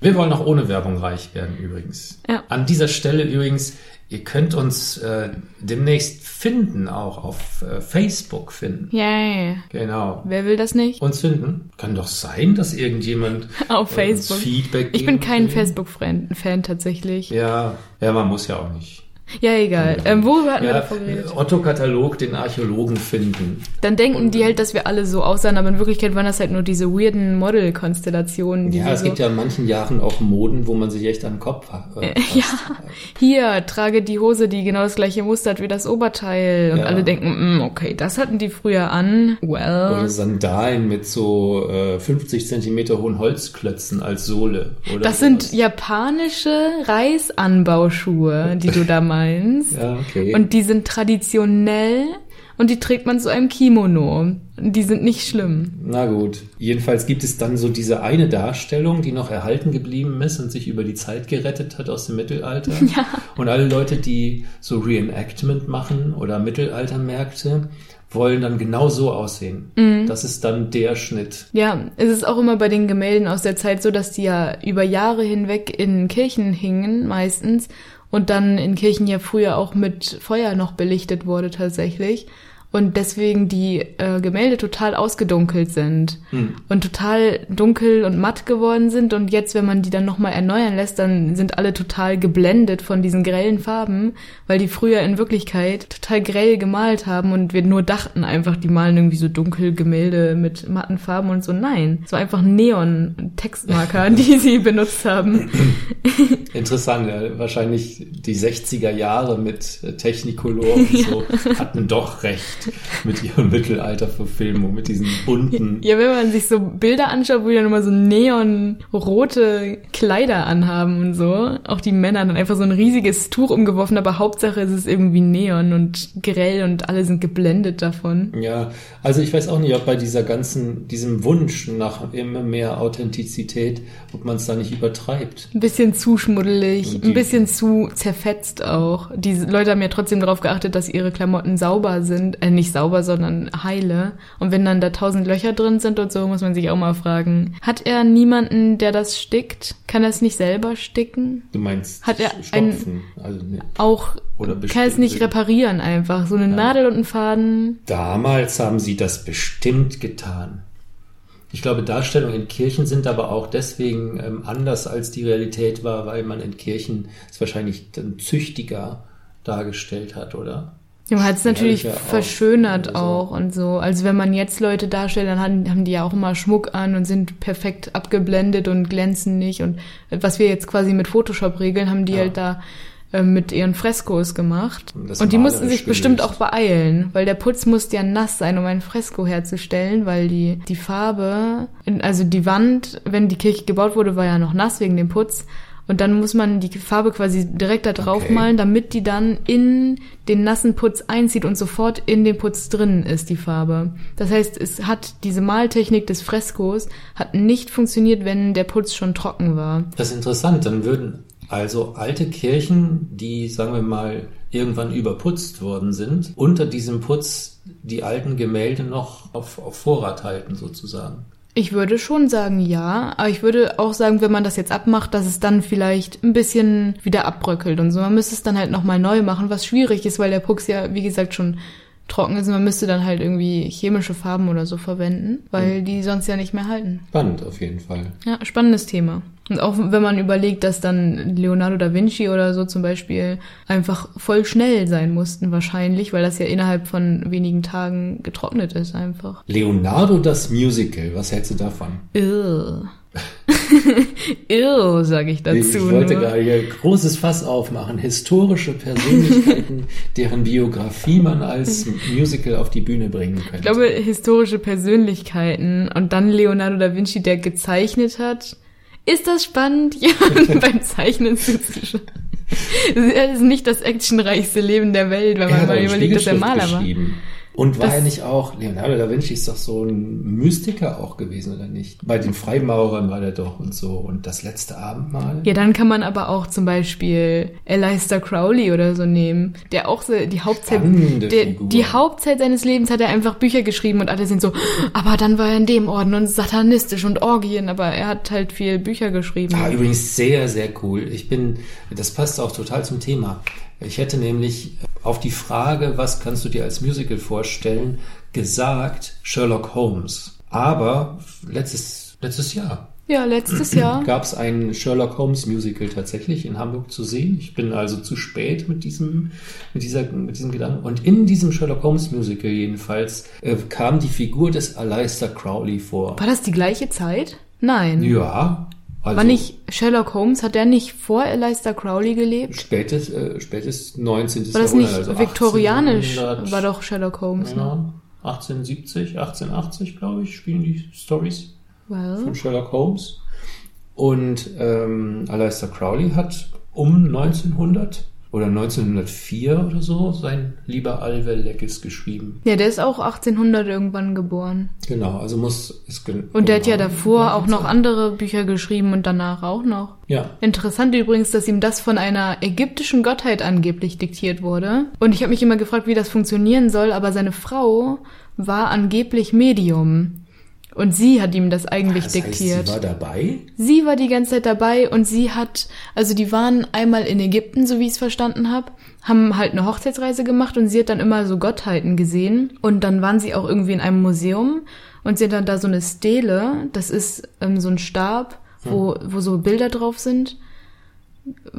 Wir wollen auch ohne Werbung reich werden übrigens. Ja. An dieser Stelle übrigens, Ihr könnt uns äh, demnächst finden, auch auf äh, Facebook finden. Yay. Genau. Wer will das nicht? Uns finden? Kann doch sein, dass irgendjemand Auf äh, Facebook. Feedback Ich bin kein. Facebook-Fan Fan tatsächlich. Ja, ja, man muss ja auch nicht. Ja, egal. Ähm, worüber hatten wir Ja, davor geredet? Otto-Katalog, den Archäologen finden. Dann denken die halt, dass wir alle so aussahen, aber in Wirklichkeit waren das halt nur diese weirden Model-Konstellationen. Ja, es so, gibt ja in manchen Jahren auch Moden, wo man sich echt an den Kopf äh, fasst. Ja, hier, trage die Hose, die genau das gleiche Muster hat wie das Oberteil. Und Ja. alle denken, mm, okay, das hatten die früher an. Oder Well, Sandalen mit so äh, 50 Zentimeter hohen Holzklötzen als Sohle. Oder das sind sowas. japanische Reisanbauschuhe, die du da meinst. Ja, okay. Und die sind traditionell und die trägt man zu einem Kimono. Die sind nicht schlimm. Na gut. Jedenfalls gibt es dann so diese eine Darstellung, die noch erhalten geblieben ist und sich über die Zeit gerettet hat aus dem Mittelalter. Ja. Und alle Leute, die so Reenactment machen oder Mittelaltermärkte, wollen dann genau so aussehen. Mhm. Das ist dann der Schnitt. Ja, es ist auch immer bei den Gemälden aus der Zeit so, dass die ja über Jahre hinweg in Kirchen hingen, meistens. Und dann in Kirchen ja früher auch mit Feuer noch belichtet wurde tatsächlich. Und deswegen die äh, Gemälde total ausgedunkelt sind Hm. und total dunkel und matt geworden sind. Und jetzt, wenn man die dann nochmal erneuern lässt, dann sind alle total geblendet von diesen grellen Farben, weil die früher in Wirklichkeit total grell gemalt haben und wir nur dachten einfach, die malen irgendwie so dunkel Gemälde mit matten Farben und so. Nein, es war einfach Neon-Textmarker, die sie benutzt haben. Interessant, ja. wahrscheinlich die 60er Jahre mit Technicolor und so hatten doch recht mit ihrer Mittelalterverfilmung, mit diesen bunten. Ja, wenn man sich so Bilder anschaut, wo die dann immer so neonrote Kleider anhaben und so, auch die Männer dann einfach so ein riesiges Tuch umgeworfen, aber Hauptsache ist es irgendwie neon und grell und alle sind geblendet davon. Ja, also ich weiß auch nicht, ob bei dieser ganzen, diesem Wunsch nach immer mehr Authentizität, ob man es da nicht übertreibt. Ein bisschen zu schmuddelig, die- ein bisschen zu zerfetzt auch. Die Leute haben ja trotzdem darauf geachtet, dass ihre Klamotten sauber sind. Nicht sauber, sondern heile. Und wenn dann da tausend Löcher drin sind und so, muss man sich auch mal fragen, hat er niemanden, der das stickt? Kann er es nicht selber sticken? Du meinst Hat er stopfen, also ne, Auch oder kann es nicht reparieren einfach. So eine Nadel und einen Faden. Damals haben sie das bestimmt getan. Ich glaube, Darstellungen in Kirchen sind aber auch deswegen ähm, anders als die Realität war, weil man in Kirchen es wahrscheinlich dann züchtiger dargestellt hat, oder? Ja, man hat es natürlich verschönert so. auch und so. Also wenn man jetzt Leute darstellt, dann haben, haben die ja auch immer Schmuck an und sind perfekt abgeblendet und glänzen nicht. Und was wir jetzt quasi mit Photoshop regeln, haben die Ja. halt da äh, mit ihren Freskos gemacht. Und das Und die mussten sich bestimmt auch beeilen, weil der Putz musste ja nass sein, um ein Fresko herzustellen, weil die, die Farbe, also die Wand, wenn die Kirche gebaut wurde, war ja noch nass wegen dem Putz. Und dann muss man die Farbe quasi direkt da drauf Okay. malen, damit die dann in den nassen Putz einzieht und sofort in den Putz drin ist, die Farbe. Das heißt, es hat diese Maltechnik des Freskos hat nicht funktioniert, wenn der Putz schon trocken war. Das ist interessant. Dann würden also alte Kirchen, die, sagen wir mal, irgendwann überputzt worden sind, unter diesem Putz die alten Gemälde noch auf, auf Vorrat halten, sozusagen. Ich würde schon sagen, ja. Aber ich würde auch sagen, wenn man das jetzt abmacht, dass es dann vielleicht ein bisschen wieder abbröckelt und so. Man müsste es dann halt nochmal neu machen, was schwierig ist, weil der Pucks ja, wie gesagt, schon trocken ist. Und man müsste dann halt irgendwie chemische Farben oder so verwenden, weil die sonst ja nicht mehr halten. Spannend auf jeden Fall. Ja, spannendes Thema. Und auch wenn man überlegt, dass dann Leonardo da Vinci oder so zum Beispiel einfach voll schnell sein mussten wahrscheinlich, weil das ja innerhalb von wenigen Tagen getrocknet ist einfach. Leonardo das Musical, was hältst du davon? Ill. Ill, sage ich dazu. ich wollte nur. gerade hier großes Fass aufmachen. Historische Persönlichkeiten, deren Biografie man als Musical auf die Bühne bringen könnte. Ich glaube, historische Persönlichkeiten und dann Leonardo da Vinci, der gezeichnet hat. Ist das spannend, jemanden beim Zeichnen zuzuschauen? Das ist nicht das actionreichste Leben der Welt, wenn man mal überlegt, dass er Maler war. Und war Das- er nicht auch, Leonardo da Vinci ist doch so ein Mystiker auch gewesen, oder nicht? Bei den Freimaurern war der doch und so. Und das letzte Abendmahl? Ja, dann kann man aber auch zum Beispiel Aleister Crowley oder so nehmen, der auch so die Hauptzeit, der, die Hauptzeit seines Lebens hat er einfach Bücher geschrieben und alle sind so, aber dann war er in dem Orden und satanistisch und Orgien, aber er hat halt viel Bücher geschrieben. Ah, übrigens sehr, sehr cool. Ich bin, das passt auch total zum Thema. Ich hätte nämlich auf die Frage, was kannst du dir als Musical vorstellen, gesagt Sherlock Holmes. Aber letztes, letztes Jahr Ja, letztes Jahr. gab es ein Sherlock Holmes Musical tatsächlich in Hamburg zu sehen. Ich bin also zu spät mit diesem, mit dieser, mit diesem Gedanken. Und in diesem Sherlock Holmes Musical jedenfalls äh, kam die Figur des Aleister Crowley vor. War das die gleiche Zeit? Nein. Ja. Also War nicht Sherlock Holmes, hat der nicht vor Aleister Crowley gelebt? Spätes, äh, spätes 19. War das nicht also viktorianisch? 1800 War doch Sherlock Holmes, ne? Ja, 1870, 1880, glaube ich, spielen die Stories Well. von Sherlock Holmes. Und ähm, Aleister Crowley hat um 1900 oder 1904 oder so sein Lieber Alve Leckes geschrieben. Ja, der ist auch 1800 irgendwann geboren. Genau, also muss es gen- Und der hat ja genau davor auch noch andere Bücher geschrieben und danach auch noch. Ja, Interessant übrigens, dass ihm das von einer ägyptischen Gottheit angeblich diktiert wurde. Und ich habe mich immer gefragt, wie das funktionieren soll, aber seine Frau war angeblich Medium. Und sie hat ihm das eigentlich das diktiert. heißt, sie war dabei. Sie war die ganze Zeit dabei und sie hat, also die waren einmal in Ägypten, so wie ich es verstanden habe, haben halt eine Hochzeitsreise gemacht und sie hat dann immer so Gottheiten gesehen und dann waren sie auch irgendwie in einem Museum und sie hat dann da so eine Stele, das ist ähm, so ein Stab, wo, wo so Bilder drauf sind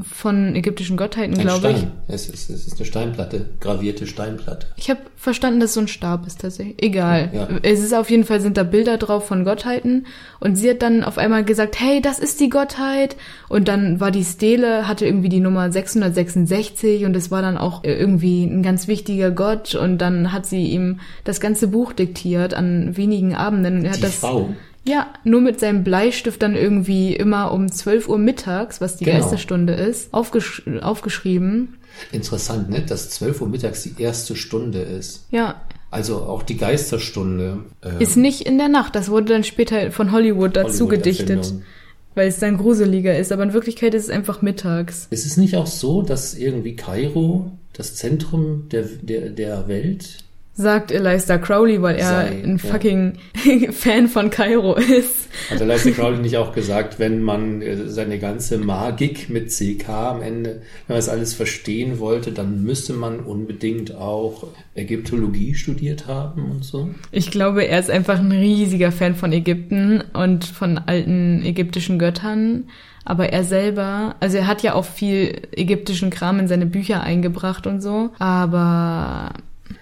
von ägyptischen Gottheiten, Ein glaube ich. Stein. Es ist, es ist eine Steinplatte, gravierte Steinplatte. Ich habe verstanden, dass es so ein Stab ist tatsächlich. Egal. Ja. Es ist auf jeden Fall sind da Bilder drauf von Gottheiten und sie hat dann auf einmal gesagt, hey, das ist die Gottheit und dann war die Stele hatte irgendwie die Nummer 666 und es war dann auch irgendwie ein ganz wichtiger Gott und dann hat sie ihm das ganze Buch diktiert an wenigen Abenden. Er hat Die das Frau. Ja, nur mit seinem Bleistift dann irgendwie immer um 12 Uhr mittags, was die Genau. Geisterstunde ist, aufgesch aufgeschrieben. Interessant, ne? Dass 12 Uhr mittags die erste Stunde ist. Ja, Also auch die Geisterstunde. äh, Ist nicht in der Nacht. Das wurde dann später von Hollywood dazu gedichtet, Hollywood-Erfindung. weil es dann gruseliger ist. Aber in Wirklichkeit ist es einfach mittags. Ist es nicht auch so, dass irgendwie Kairo das Zentrum der, der, der Welt Sagt Eliza Crowley, weil er Sei, ein ja. fucking Fan von Kairo ist. Hat Leicester Crowley nicht auch gesagt, wenn man äh, seine ganze Magik mit CK am Ende, wenn man das alles verstehen wollte, dann müsste man unbedingt auch Ägyptologie studiert haben und so? Ich glaube, er ist einfach ein riesiger Fan von Ägypten und von alten ägyptischen Göttern. Aber er selber, also er hat ja auch viel ägyptischen Kram in seine Bücher eingebracht und so. Aber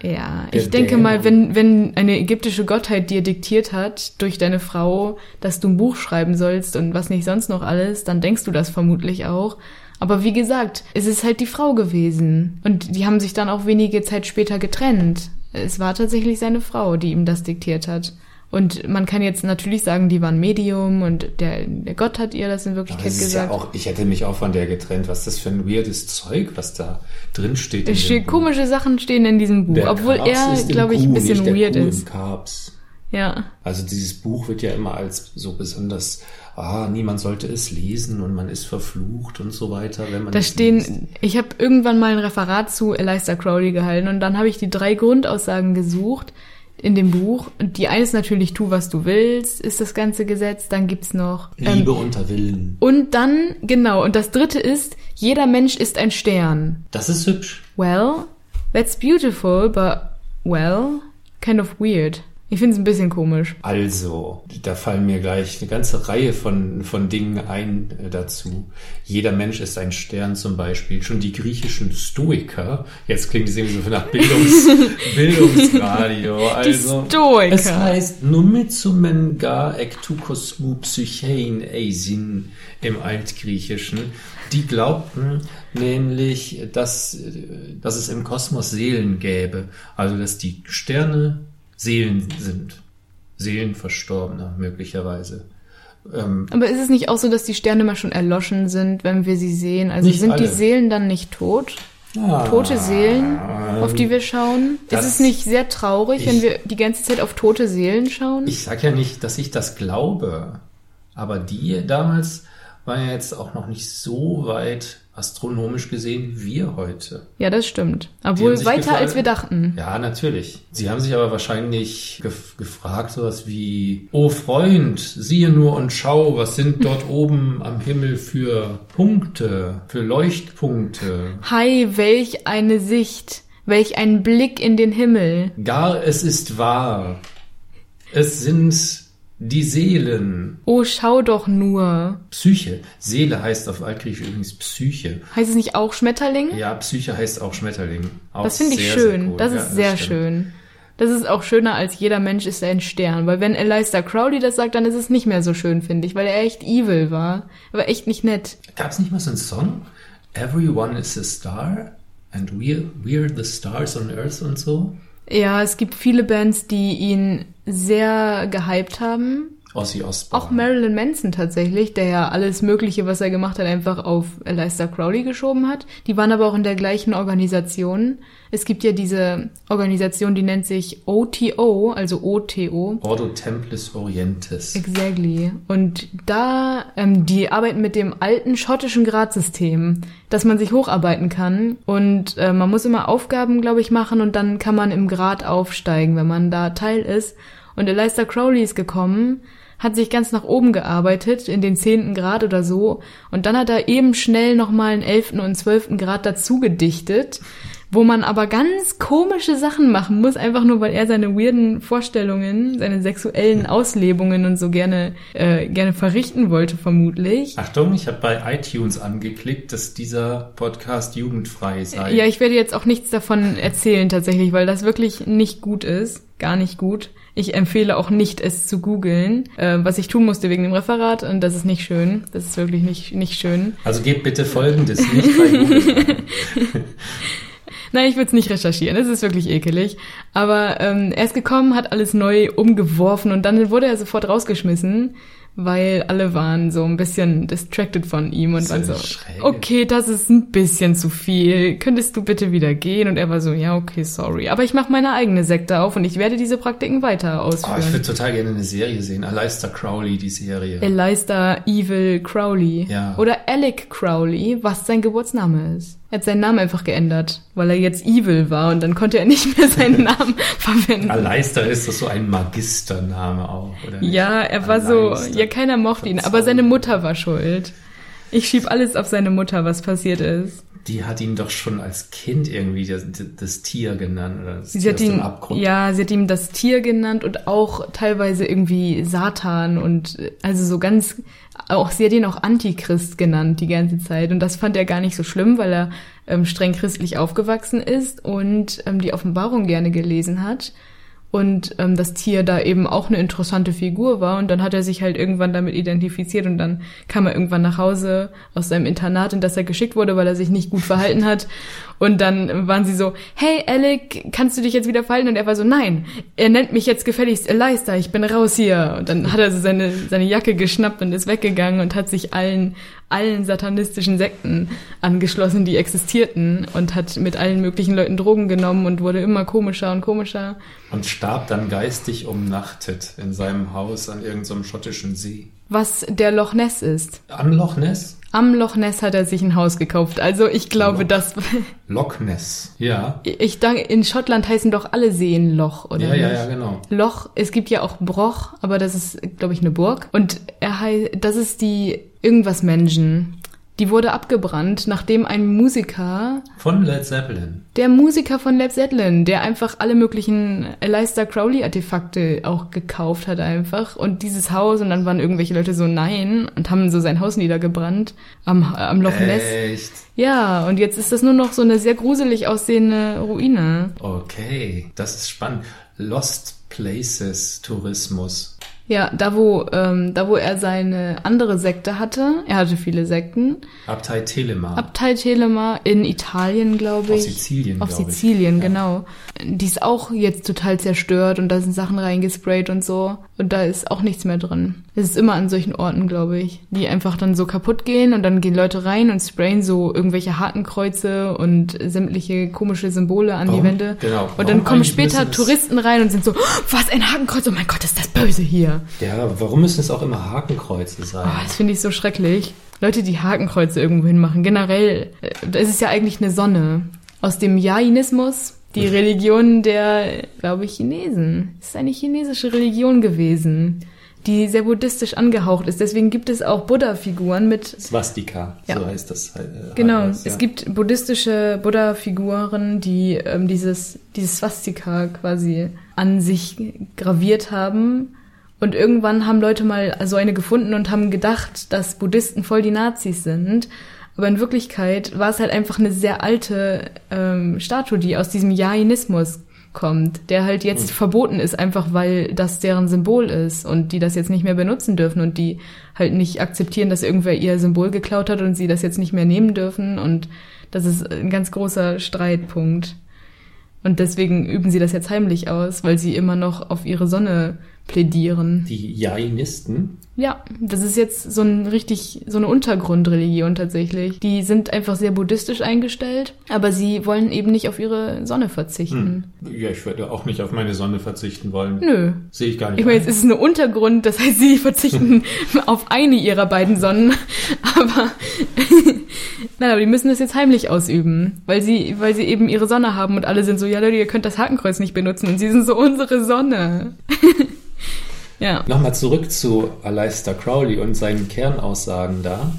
ja, ich denke mal, wenn, wenn eine ägyptische Gottheit dir diktiert hat durch deine Frau, dass du ein Buch schreiben sollst und was nicht sonst noch alles, dann denkst du das vermutlich auch. Aber wie gesagt, es ist halt die Frau gewesen. Und die haben sich dann auch wenige Zeit später getrennt. Es war tatsächlich seine Frau, die ihm das diktiert hat. Und man kann jetzt natürlich sagen, die waren Medium und der, der Gott hat ihr das in Wirklichkeit das ist gesagt. ja auch, ich hätte mich auch von der getrennt. Was ist das für ein weirdes Zeug, was da drin steht? in steht, Buch? komische Sachen stehen in diesem Buch, Der obwohl Carbs er, glaube ich, ein bisschen weird Kuh ist. Carbs. Ja. Also dieses Buch wird ja immer als so besonders, ah, niemand sollte es lesen und man ist verflucht und so weiter, wenn man Da es liest. stehen, ich habe irgendwann mal ein Referat zu Eliza Crowley gehalten und dann habe ich die drei Grundaussagen gesucht in dem Buch. Und die eine ist natürlich, tu, was du willst, ist das ganze Gesetz. Dann gibt's noch... ähm, Liebe unter Willen. und dann, genau, und das dritte ist, jeder Mensch ist ein Stern. Das ist hübsch. Well, that's beautiful, but, well, kind of weird. Ich finde es ein bisschen komisch. Also, da fallen mir gleich eine ganze Reihe von, von Dingen ein äh, dazu. Jeder Mensch ist ein Stern zum Beispiel. Schon die griechischen Stoiker, jetzt klingt es irgendwie so nach Bildungs, Bildungsradio. Also, Stoiker. Es heißt Numitsumen ga ektukosmu psychein eisin im Altgriechischen. Die glaubten nämlich, dass, äh, dass es im Kosmos Seelen gäbe. Also, dass die Sterne Seelen sind. Seelen Verstorbener, möglicherweise. Ähm, Aber ist es nicht auch so, dass die Sterne mal schon erloschen sind, wenn wir sie sehen? Also sind die alle. Seelen dann nicht tot? Tote Seelen, auf die wir schauen? Ist es nicht sehr traurig, wenn Ich- wir die ganze Zeit auf tote Seelen schauen? Ich sage ja nicht, dass ich das glaube, aber die damals waren ja jetzt auch noch nicht so weit astronomisch gesehen wir heute. Ja, das stimmt. Obwohl weiter gefallen. als wir dachten. Ja, natürlich. Sie haben sich aber wahrscheinlich gef gefragt, sowas wie, oh Freund, siehe nur und schau, was sind dort oben am Himmel für Punkte, für Leuchtpunkte. Hi, welch eine Sicht, welch ein Blick in den Himmel. Gar es ist wahr. Es sind die Seelen. Oh, schau doch nur. Psyche. Seele heißt auf Altgriechisch übrigens Psyche. Heißt es nicht auch Schmetterling? Ja, Psyche heißt auch Schmetterling. Auch das finde ich sehr, schön. sehr cool. das Ja, ist sehr stimmt. schön. Das ist auch schöner als jeder Mensch ist ein Stern. Weil wenn Eliza Crowley das sagt, dann ist es nicht mehr so schön, finde ich, weil er echt evil war. Aber echt nicht nett. Gab es nicht mal so einen Song? Everyone is a star and we're, we're the stars on earth und so? Ja, es gibt viele Bands, die ihn sehr gehypt haben. Ozzy Osbourne. Auch Marilyn Manson tatsächlich, der ja alles Mögliche, was er gemacht hat, einfach auf Eliza Crowley geschoben hat. Die waren aber auch in der gleichen Organisation. Es gibt ja diese Organisation, die nennt sich OTO, also OTO. Ordo Templis Orientis. Exactly. Und da, ähm, die arbeiten mit dem alten schottischen Gradsystem, dass man sich hocharbeiten kann. Und äh, man muss immer Aufgaben, glaube ich, machen und dann kann man im Grad aufsteigen, wenn man da Teil ist. Und Eliza Crowley ist gekommen, hat sich ganz nach oben gearbeitet, in den zehnten Grad oder so. Und dann hat er eben schnell nochmal einen elften und zwölften Grad dazu gedichtet, wo man aber ganz komische Sachen machen muss, einfach nur, weil er seine weirden Vorstellungen, seine sexuellen Auslebungen und so gerne, äh, gerne verrichten wollte, vermutlich. Achtung, ich habe bei iTunes angeklickt, dass dieser Podcast jugendfrei sei. Ja, ich werde jetzt auch nichts davon erzählen tatsächlich, weil das wirklich nicht gut ist. Gar nicht gut. Ich empfehle auch nicht, es zu googeln, äh, was ich tun musste wegen dem Referat und das ist nicht schön. Das ist wirklich nicht, nicht schön. Also gebt bitte folgendes nicht bei Google. Nein, ich würde es nicht recherchieren. Es ist wirklich ekelig. Aber ähm, er ist gekommen, hat alles neu umgeworfen und dann wurde er sofort rausgeschmissen, weil alle waren so ein bisschen distracted von ihm und So waren so, schräg. okay, das ist ein bisschen zu viel. Könntest du bitte wieder gehen? Und er war so, ja, okay, sorry. Aber ich mache meine eigene Sekte auf und ich werde diese Praktiken weiter Oh, ich ausführen. würde total gerne eine Serie sehen. Aleister Crowley, die Serie. Eliza Evil Crowley. Ja. Oder Alec Crowley, was sein Geburtsname ist. Er hat seinen Namen einfach geändert, weil er jetzt evil war und dann konnte er nicht mehr seinen Namen verwenden. Aleister ist das so ein Magistername auch, oder nicht? Ja, er war so, Aleister. ja, keiner mochte ihn, aber seine Mutter war schuld. Ich schieb alles auf seine Mutter, was passiert ist. Die hat ihn doch schon als Kind irgendwie das, das Tier genannt, oder das Sie Tier hat ihn, Abgrund. ja, sie hat ihm das Tier genannt und auch teilweise irgendwie Satan und also so ganz, auch sie hat ihn auch Antichrist genannt die ganze Zeit und das fand er gar nicht so schlimm, weil er ähm, streng christlich aufgewachsen ist und ähm, die Offenbarung gerne gelesen hat und ähm, das Tier da eben auch eine interessante Figur war. Und dann hat er sich halt irgendwann damit identifiziert und dann kam er irgendwann nach Hause aus seinem Internat, in das er geschickt wurde, weil er sich nicht gut verhalten hat und dann waren sie so, hey Alec, kannst du dich jetzt wieder verhalten? Und er war so, nein, er nennt mich jetzt gefälligst Eliza, ich bin raus hier. Und dann hat er so seine, seine Jacke geschnappt und ist weggegangen und hat sich allen, allen satanistischen Sekten angeschlossen, die existierten und hat mit allen möglichen Leuten Drogen genommen und wurde immer komischer und komischer. Und starb dann geistig umnachtet in seinem Haus an irgendeinem schottischen See. Was der Loch Ness ist. Am Loch Ness? Am Loch Ness hat er sich ein Haus gekauft. Also ich glaube, Loch. das, Loch Ness. Ja. ich denke, in Schottland heißen doch alle Seen Loch, oder Ja, ja, ja, genau. Loch, es gibt ja auch Broch, aber das ist, glaube ich, eine Burg. Und er heißt, das ist die irgendwas Menschen. Die wurde abgebrannt, nachdem ein Musiker, Von Led Zeppelin. der Musiker von Led Zeppelin, der einfach alle möglichen Aleister Crowley Artefakte auch gekauft hat einfach und dieses Haus und dann waren irgendwelche Leute so nein und haben so sein Haus niedergebrannt am, am Loch Ness. Echt? Ja, und jetzt ist das nur noch so eine sehr gruselig aussehende Ruine. Okay, das ist spannend. Lost Places Tourismus. Ja, da wo, ähm, da wo er seine andere Sekte hatte, er hatte viele Sekten, Abtei Telema. Abtei Telema in Italien, glaube Auf ich. Sizilien, Auf glaube ich. Sizilien, Ja. genau. Die ist auch jetzt total zerstört und da sind Sachen reingesprayt und so. Und da ist auch nichts mehr drin. Es ist immer an solchen Orten, glaube ich, die einfach dann so kaputt gehen und dann gehen Leute rein und sprayen so irgendwelche Hakenkreuze und sämtliche komische Symbole an die Warum? Wände. Genau. Und Warum dann kommen später es- Touristen rein und sind so, "Oh, was, ein Hakenkreuz? Oh mein Gott, ist das böse hier. Ja, warum müssen es auch immer Hakenkreuze sein? Oh, das finde ich so schrecklich. Leute, die Hakenkreuze irgendwo hinmachen. Generell, äh, das ist ja eigentlich eine Sonne. Aus dem Jainismus, die Religion der, glaube ich, Chinesen. Es ist eine chinesische Religion gewesen, die sehr buddhistisch angehaucht ist. Deswegen gibt es auch Buddha-Figuren mit Swastika, Ja. so heißt das. Äh, Genau, alles, ja. es gibt buddhistische Buddha-Figuren, die ähm, dieses, dieses Swastika quasi an sich graviert haben. Und irgendwann haben Leute mal so eine gefunden und haben gedacht, dass Buddhisten voll die Nazis sind. Aber in Wirklichkeit war es halt einfach eine sehr alte ähm, Statue, die aus diesem Jainismus kommt, der halt jetzt verboten ist, einfach weil das deren Symbol ist und die das jetzt nicht mehr benutzen dürfen und die halt nicht akzeptieren, dass irgendwer ihr Symbol geklaut hat und sie das jetzt nicht mehr nehmen dürfen und das ist ein ganz großer Streitpunkt. Und deswegen üben sie das jetzt heimlich aus, weil sie immer noch auf ihre Sonne plädieren. Die Jainisten, Ja, das ist jetzt so ein richtig, so eine Untergrundreligion tatsächlich. Die sind einfach sehr buddhistisch eingestellt, aber sie wollen eben nicht auf ihre Sonne verzichten. ja, ich würde auch nicht auf meine Sonne verzichten wollen. Nö. Sehe ich gar nicht. Ich meine, ein. jetzt ist es eine Untergrund, das heißt, sie verzichten auf eine ihrer beiden Sonnen. Aber nein, aber die müssen das jetzt heimlich ausüben, weil sie, weil sie eben ihre Sonne haben und alle sind so, ja Leute, ihr könnt das Hakenkreuz nicht benutzen und sie sind so unsere Sonne. Ja. Nochmal zurück zu Aleister Crowley und seinen Kernaussagen da.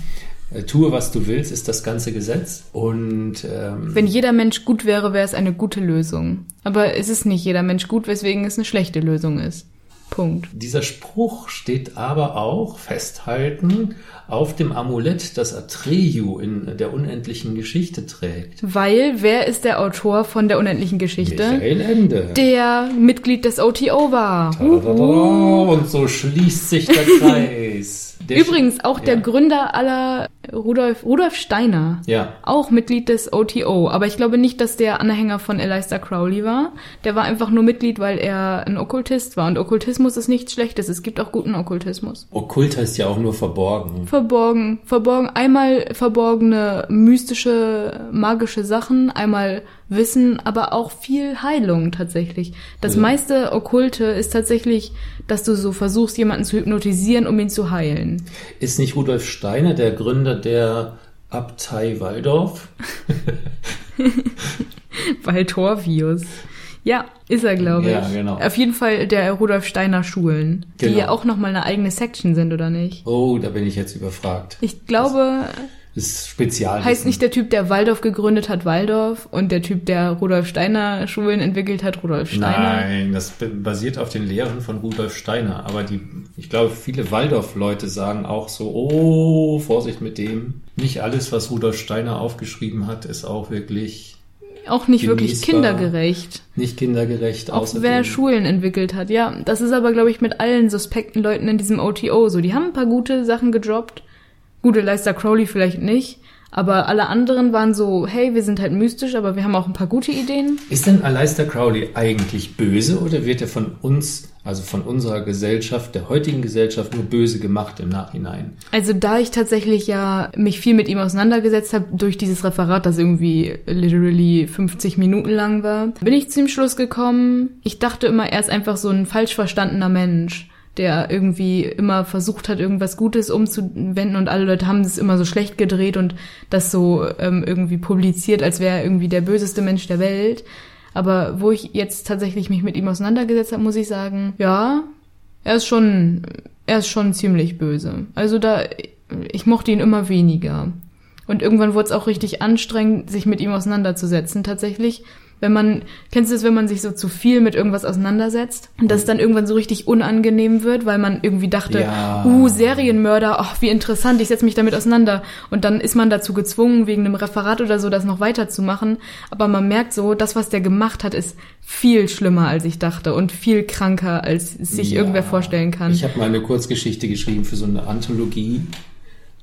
Äh, Tue, was du willst, ist das ganze Gesetz. Und ähm, Wenn jeder Mensch gut wäre, wäre es eine gute Lösung. Aber es ist nicht jeder Mensch gut, weswegen es eine schlechte Lösung ist. Punkt. dieser Spruch steht aber auch festhalten auf dem Amulett, das Atreyu in der unendlichen Geschichte trägt. Weil, wer ist der Autor von der unendlichen Geschichte? Michael Ende. Der Mitglied des OTO war. Und so schließt sich der Kreis. Der Übrigens auch der ja. Gründer aller Rudolf, Rudolf Steiner. Ja. Auch Mitglied des OTO. Aber ich glaube nicht, dass der Anhänger von Aleister Crowley war. Der war einfach nur Mitglied, weil er ein Okkultist war. Und Okkultismus ist nichts Schlechtes. Es gibt auch guten Okkultismus. Okkult heißt ja auch nur verborgen. Verborgen. Verborgen. Einmal verborgene mystische, magische Sachen. Einmal Wissen, aber auch viel Heilung tatsächlich. Das Ja. meiste Okkulte ist tatsächlich, dass du so versuchst, jemanden zu hypnotisieren, um ihn zu heilen. Ist nicht Rudolf Steiner der Gründer der Abtei Waldorf? Valtorvius. Ja, ist er, glaube ich. Ja, genau. Auf jeden Fall der Rudolf Steiner Schulen, die Genau. ja auch nochmal eine eigene Section sind, oder nicht? Oh, da bin ich jetzt überfragt. Ich glaube, Das ist Spezial. heißt nicht der Typ, der Waldorf gegründet hat, Waldorf und der Typ, der Rudolf Steiner Schulen entwickelt hat, Rudolf Steiner. Nein, das basiert auf den Lehren von Rudolf Steiner. Aber die, ich glaube, viele Waldorf-Leute sagen auch so, oh, Vorsicht mit dem. Nicht alles, was Rudolf Steiner aufgeschrieben hat, ist auch wirklich Auch nicht wirklich kindergerecht. nicht kindergerecht. Auch außerdem- wenn er Schulen entwickelt hat. Ja, das ist aber, glaube ich, mit allen suspekten Leuten in diesem OTO so. Die haben ein paar gute Sachen gedroppt. Gute Leister Crowley vielleicht nicht. Aber alle anderen waren so, hey, wir sind halt mystisch, aber wir haben auch ein paar gute Ideen. Ist denn Aleister Crowley eigentlich böse oder wird er von uns, also von unserer Gesellschaft, der heutigen Gesellschaft, nur böse gemacht im Nachhinein? Also da ich tatsächlich ja mich viel mit ihm auseinandergesetzt habe durch dieses Referat, das irgendwie literally 50 Minuten lang war, bin ich zum Schluss gekommen, ich dachte immer, er ist einfach so ein falsch verstandener Mensch der irgendwie immer versucht hat, irgendwas Gutes umzuwenden und alle Leute haben es immer so schlecht gedreht und das so ähm, irgendwie publiziert, als wäre er irgendwie der böseste Mensch der Welt. Aber wo ich jetzt tatsächlich mich mit ihm auseinandergesetzt habe, muss ich sagen, ja, er ist schon, er ist schon ziemlich böse. Also da, ich mochte ihn immer weniger. Und irgendwann wurde es auch richtig anstrengend, sich mit ihm auseinanderzusetzen, tatsächlich. Wenn man, kennst du das, wenn man sich so zu viel mit irgendwas auseinandersetzt und das dann irgendwann so richtig unangenehm wird, weil man irgendwie dachte, Ja. uh, Serienmörder, ach, wie interessant, ich setze mich damit auseinander. Und dann ist man dazu gezwungen, wegen einem Referat oder so, das noch weiterzumachen. Aber man merkt so, das, was der gemacht hat, ist viel schlimmer, als ich dachte und viel kranker, als es sich Ja. irgendwer vorstellen kann. Ich habe mal eine Kurzgeschichte geschrieben für so eine Anthologie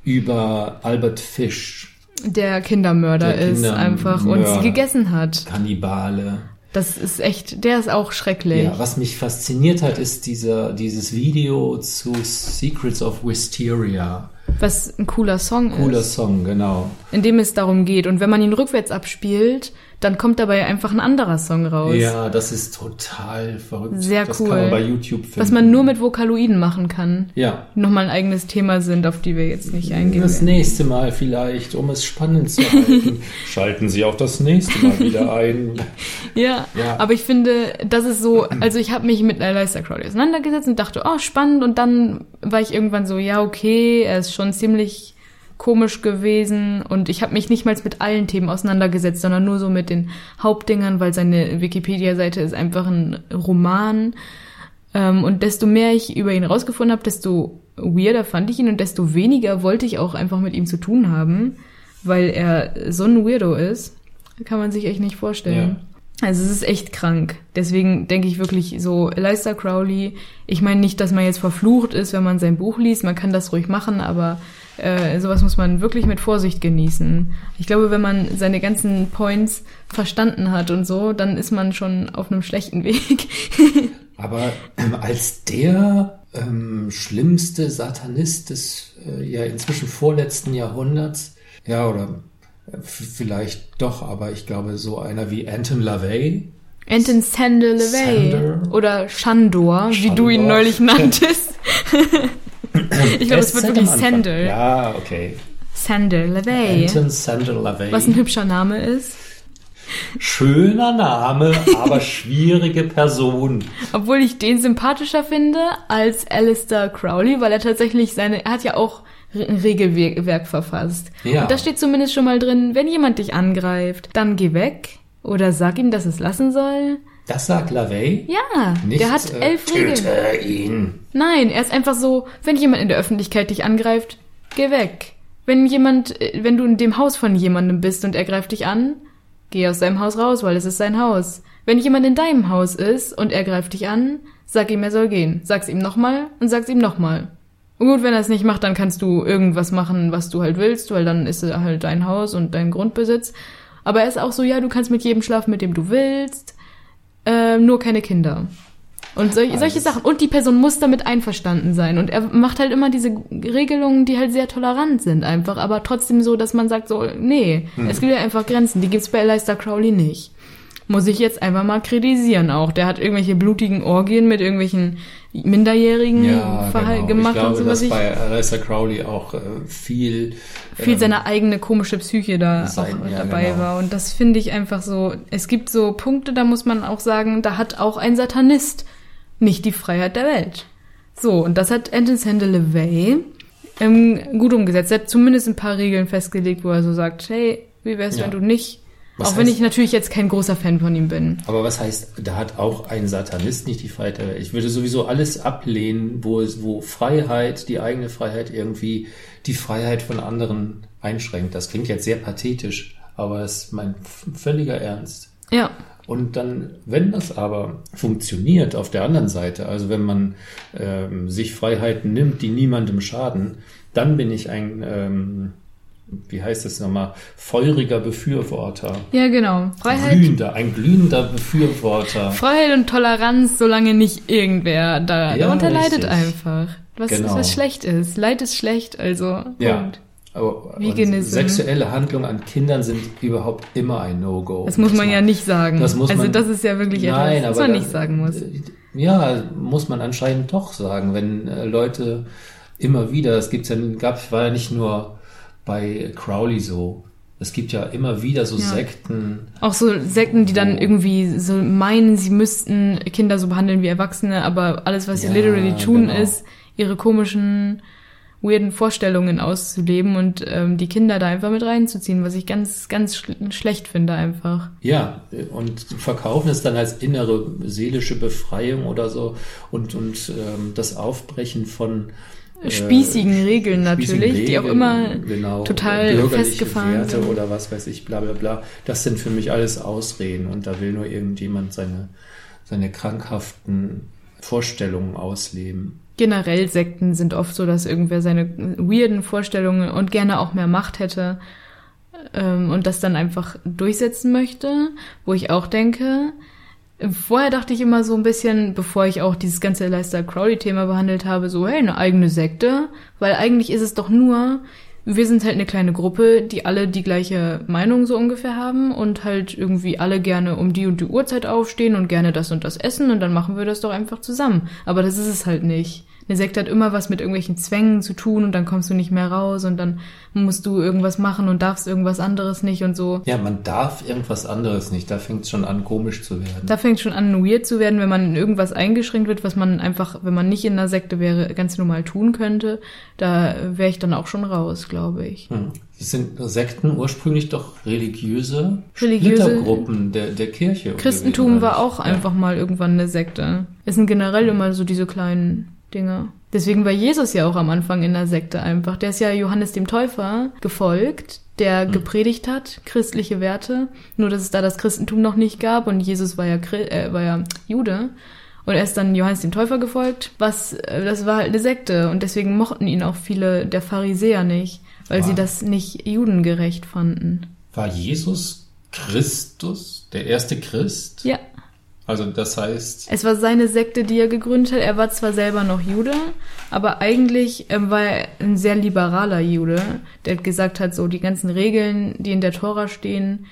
über Albert Fish, der Kindermörder Der ist einfach und sie gegessen hat. Kannibale. Das ist echt, der ist auch schrecklich. Ja, was mich fasziniert hat, ist dieser, dieses Video zu Secrets of Wisteria. Was ein cooler Song Cooler ist. Song, genau. In dem es darum geht. Und wenn man ihn rückwärts abspielt, dann kommt dabei einfach ein anderer Song raus. Ja, das ist total verrückt. Sehr das cool. kann man bei YouTube finden. Was man nur mit Vokaloiden machen kann. Ja. Nochmal ein eigenes Thema sind, auf die wir jetzt nicht eingehen. Das werden. nächste Mal vielleicht, um es spannend zu halten, schalten Sie auch das nächste Mal wieder ein. Ja, Ja. aber ich finde, das ist so, also ich habe mich mit Aleister Crowley auseinandergesetzt und dachte, oh, spannend. Und dann war ich irgendwann so, ja, okay, er ist schon ziemlich komisch gewesen. Und ich habe mich nicht mal mit allen Themen auseinandergesetzt, sondern nur so mit den Hauptdingern, weil seine Wikipedia-Seite ist einfach ein Roman. Ähm, und desto mehr ich über ihn rausgefunden habe, desto weirder fand ich ihn und desto weniger wollte ich auch einfach mit ihm zu tun haben, weil er so ein Weirdo ist. Kann man sich echt nicht vorstellen. Also es ist echt krank. Deswegen denke ich wirklich so, Aleister Crowley, ich meine nicht, dass man jetzt verflucht ist, wenn man sein Buch liest, man kann das ruhig machen, aber äh, sowas muss man wirklich mit Vorsicht genießen. Ich glaube, wenn man seine ganzen Points verstanden hat und so, dann ist man schon auf einem schlechten Weg. Aber ähm, als der ähm, schlimmste Satanist des äh, ja inzwischen vorletzten Jahrhunderts, ja, oder äh, vielleicht doch, aber ich glaube, so einer wie Anton LaVey, Anton Sandor LaVey Sander. oder Shandor, wie du ihn Shandor. neulich nanntest. ich glaube, es wird wirklich. Sandor. Ja, okay. Sandor LaVey. Anton Sandor LaVey. Was ein hübscher Name ist. Schöner Name, aber schwierige Person. Obwohl ich den sympathischer finde als Alistair Crowley, weil er tatsächlich seine, er hat ja auch ein Regelwerk verfasst. Ja. Und da steht zumindest schon mal drin, wenn jemand dich angreift, dann geh weg oder sag ihm, dass es lassen soll. Das sagt LaVey. Ja, Nicht, der hat äh, elf Regeln. Töte ihn. Nein, er ist einfach so, wenn jemand in der Öffentlichkeit dich angreift, geh weg. Wenn jemand, äh, wenn du in dem Haus von jemandem bist und er greift dich an, geh aus seinem Haus raus, weil es ist sein Haus. Wenn jemand in deinem Haus ist und er greift dich an, sag ihm, er soll gehen. Sag's ihm nochmal und sag's ihm nochmal. Und gut, wenn er es nicht macht, dann kannst du irgendwas machen, was du halt willst, weil dann ist er halt dein Haus und dein Grundbesitz. Aber er ist auch so, ja, du kannst mit jedem schlafen, mit dem du willst, äh, nur keine Kinder. Und solche, solche. Sachen. Und die Person muss damit einverstanden sein. Und er macht halt immer diese Regelungen, die halt sehr tolerant sind einfach, aber trotzdem so, dass man sagt so, nee, Hm. es gibt ja einfach Grenzen. Die gibt's bei Aleister Crowley nicht. Muss ich jetzt einfach mal kritisieren auch. Der hat irgendwelche blutigen Orgien mit irgendwelchen Minderjährigen Ja, genau. gemacht ich glaube, und so, was ich bei Aleister Crowley auch äh, viel, viel ähm, seine eigene komische Psyche da sein- auch ja, dabei genau. war. Und das finde ich einfach so, es gibt so Punkte, da muss man auch sagen, da hat auch ein Satanist nicht die Freiheit der Welt. So, und das hat Anton Sandor LaVey ähm, gut umgesetzt. Er hat zumindest ein paar Regeln festgelegt, wo er so sagt, hey, wie wär's, Ja. wenn du nicht, Was auch wenn heißt- ich natürlich jetzt kein großer Fan von ihm bin. Aber was heißt, da hat auch ein Satanist nicht die Freiheit der Welt? Ich würde sowieso alles ablehnen, wo es, wo Freiheit, die eigene Freiheit irgendwie die Freiheit von anderen einschränkt. Das klingt jetzt sehr pathetisch, aber es ist mein völliger Ernst. Ja, Und dann, wenn das aber funktioniert auf der anderen Seite, also wenn man ähm, sich Freiheiten nimmt, die niemandem schaden, dann bin ich ein, ähm, wie heißt das nochmal, feuriger Befürworter. ja genau. Freiheit, Glühender, ein glühender Befürworter. Freiheit und Toleranz, solange nicht irgendwer da, Ja, darunter leidet einfach. Was, Genau. was schlecht ist. Leid ist schlecht, also. Ja. Aber sexuelle Handlungen an Kindern sind überhaupt immer ein No-Go. Das muss man ja nicht sagen. Das muss also man, das ist ja wirklich Nein, etwas, was man da- nicht sagen muss. Ja, muss man anscheinend doch sagen, wenn äh, Leute immer wieder, es gibt's ja, gab, war ja nicht nur bei Crowley so. Es gibt ja immer wieder so Ja. Sekten. Auch so Sekten, die dann irgendwie so meinen, sie müssten Kinder so behandeln wie Erwachsene, aber alles, was sie Ja, literally tun, genau. ist, ihre komischen, weirden Vorstellungen auszuleben und ähm, die Kinder da einfach mit reinzuziehen, was ich ganz, ganz schl schlecht finde einfach. Ja, und verkaufen es dann als innere seelische Befreiung oder so und, und ähm, das Aufbrechen von äh, Spießigen Regeln spießigen natürlich, die auch Regeln, immer genau, total festgefahren Werte sind. oder was weiß ich, bla bla bla. Das sind für mich alles Ausreden und da will nur irgendjemand seine, seine krankhaften Vorstellungen ausleben. generell Sekten sind oft so, dass irgendwer seine weirden Vorstellungen und gerne auch mehr Macht hätte ähm, und das dann einfach durchsetzen möchte, wo ich auch denke, Vorher dachte ich immer so ein bisschen, bevor ich auch dieses ganze Lifestyle Crowley-Thema behandelt habe, so, hey, eine eigene Sekte, weil eigentlich ist es doch nur, wir sind halt eine kleine Gruppe, die alle die gleiche Meinung so ungefähr haben und halt irgendwie alle gerne um die und die Uhrzeit aufstehen und gerne das und das essen und dann machen wir das doch einfach zusammen. Aber das ist es halt nicht. Eine Sekte hat immer was mit irgendwelchen Zwängen zu tun und dann kommst du nicht mehr raus und dann musst du irgendwas machen und darfst irgendwas anderes nicht und so. Ja, man darf irgendwas anderes nicht. Da fängt es schon an, komisch zu werden. Da fängt schon an, weird zu werden, wenn man in irgendwas eingeschränkt wird, was man einfach, wenn man nicht in einer Sekte wäre, ganz normal tun könnte. Da wäre ich dann auch schon raus, glaube ich. Hm. Sind Sekten ursprünglich doch religiöse, religiöse Splittergruppen der, der Kirche? Christentum war auch ja. einfach mal irgendwann eine Sekte. Es sind generell immer so diese kleinen Dinge. Deswegen war Jesus ja auch am Anfang in der Sekte einfach. Der ist ja Johannes dem Täufer gefolgt, der mhm. gepredigt hat, christliche Werte. Nur, dass es da das Christentum noch nicht gab und Jesus war ja, äh, war ja Jude. Und er ist dann Johannes dem Täufer gefolgt. Was, äh, das war halt eine Sekte und deswegen mochten ihn auch viele der Pharisäer nicht, weil war, sie das nicht judengerecht fanden. War Jesus Christus, der erste Christ? Ja. Also das heißt. Es war seine Sekte, die er gegründet hat. Er war zwar selber noch Jude, aber eigentlich ähm, war er ein sehr liberaler Jude, der gesagt hat, so die ganzen Regeln, die in der Tora stehen,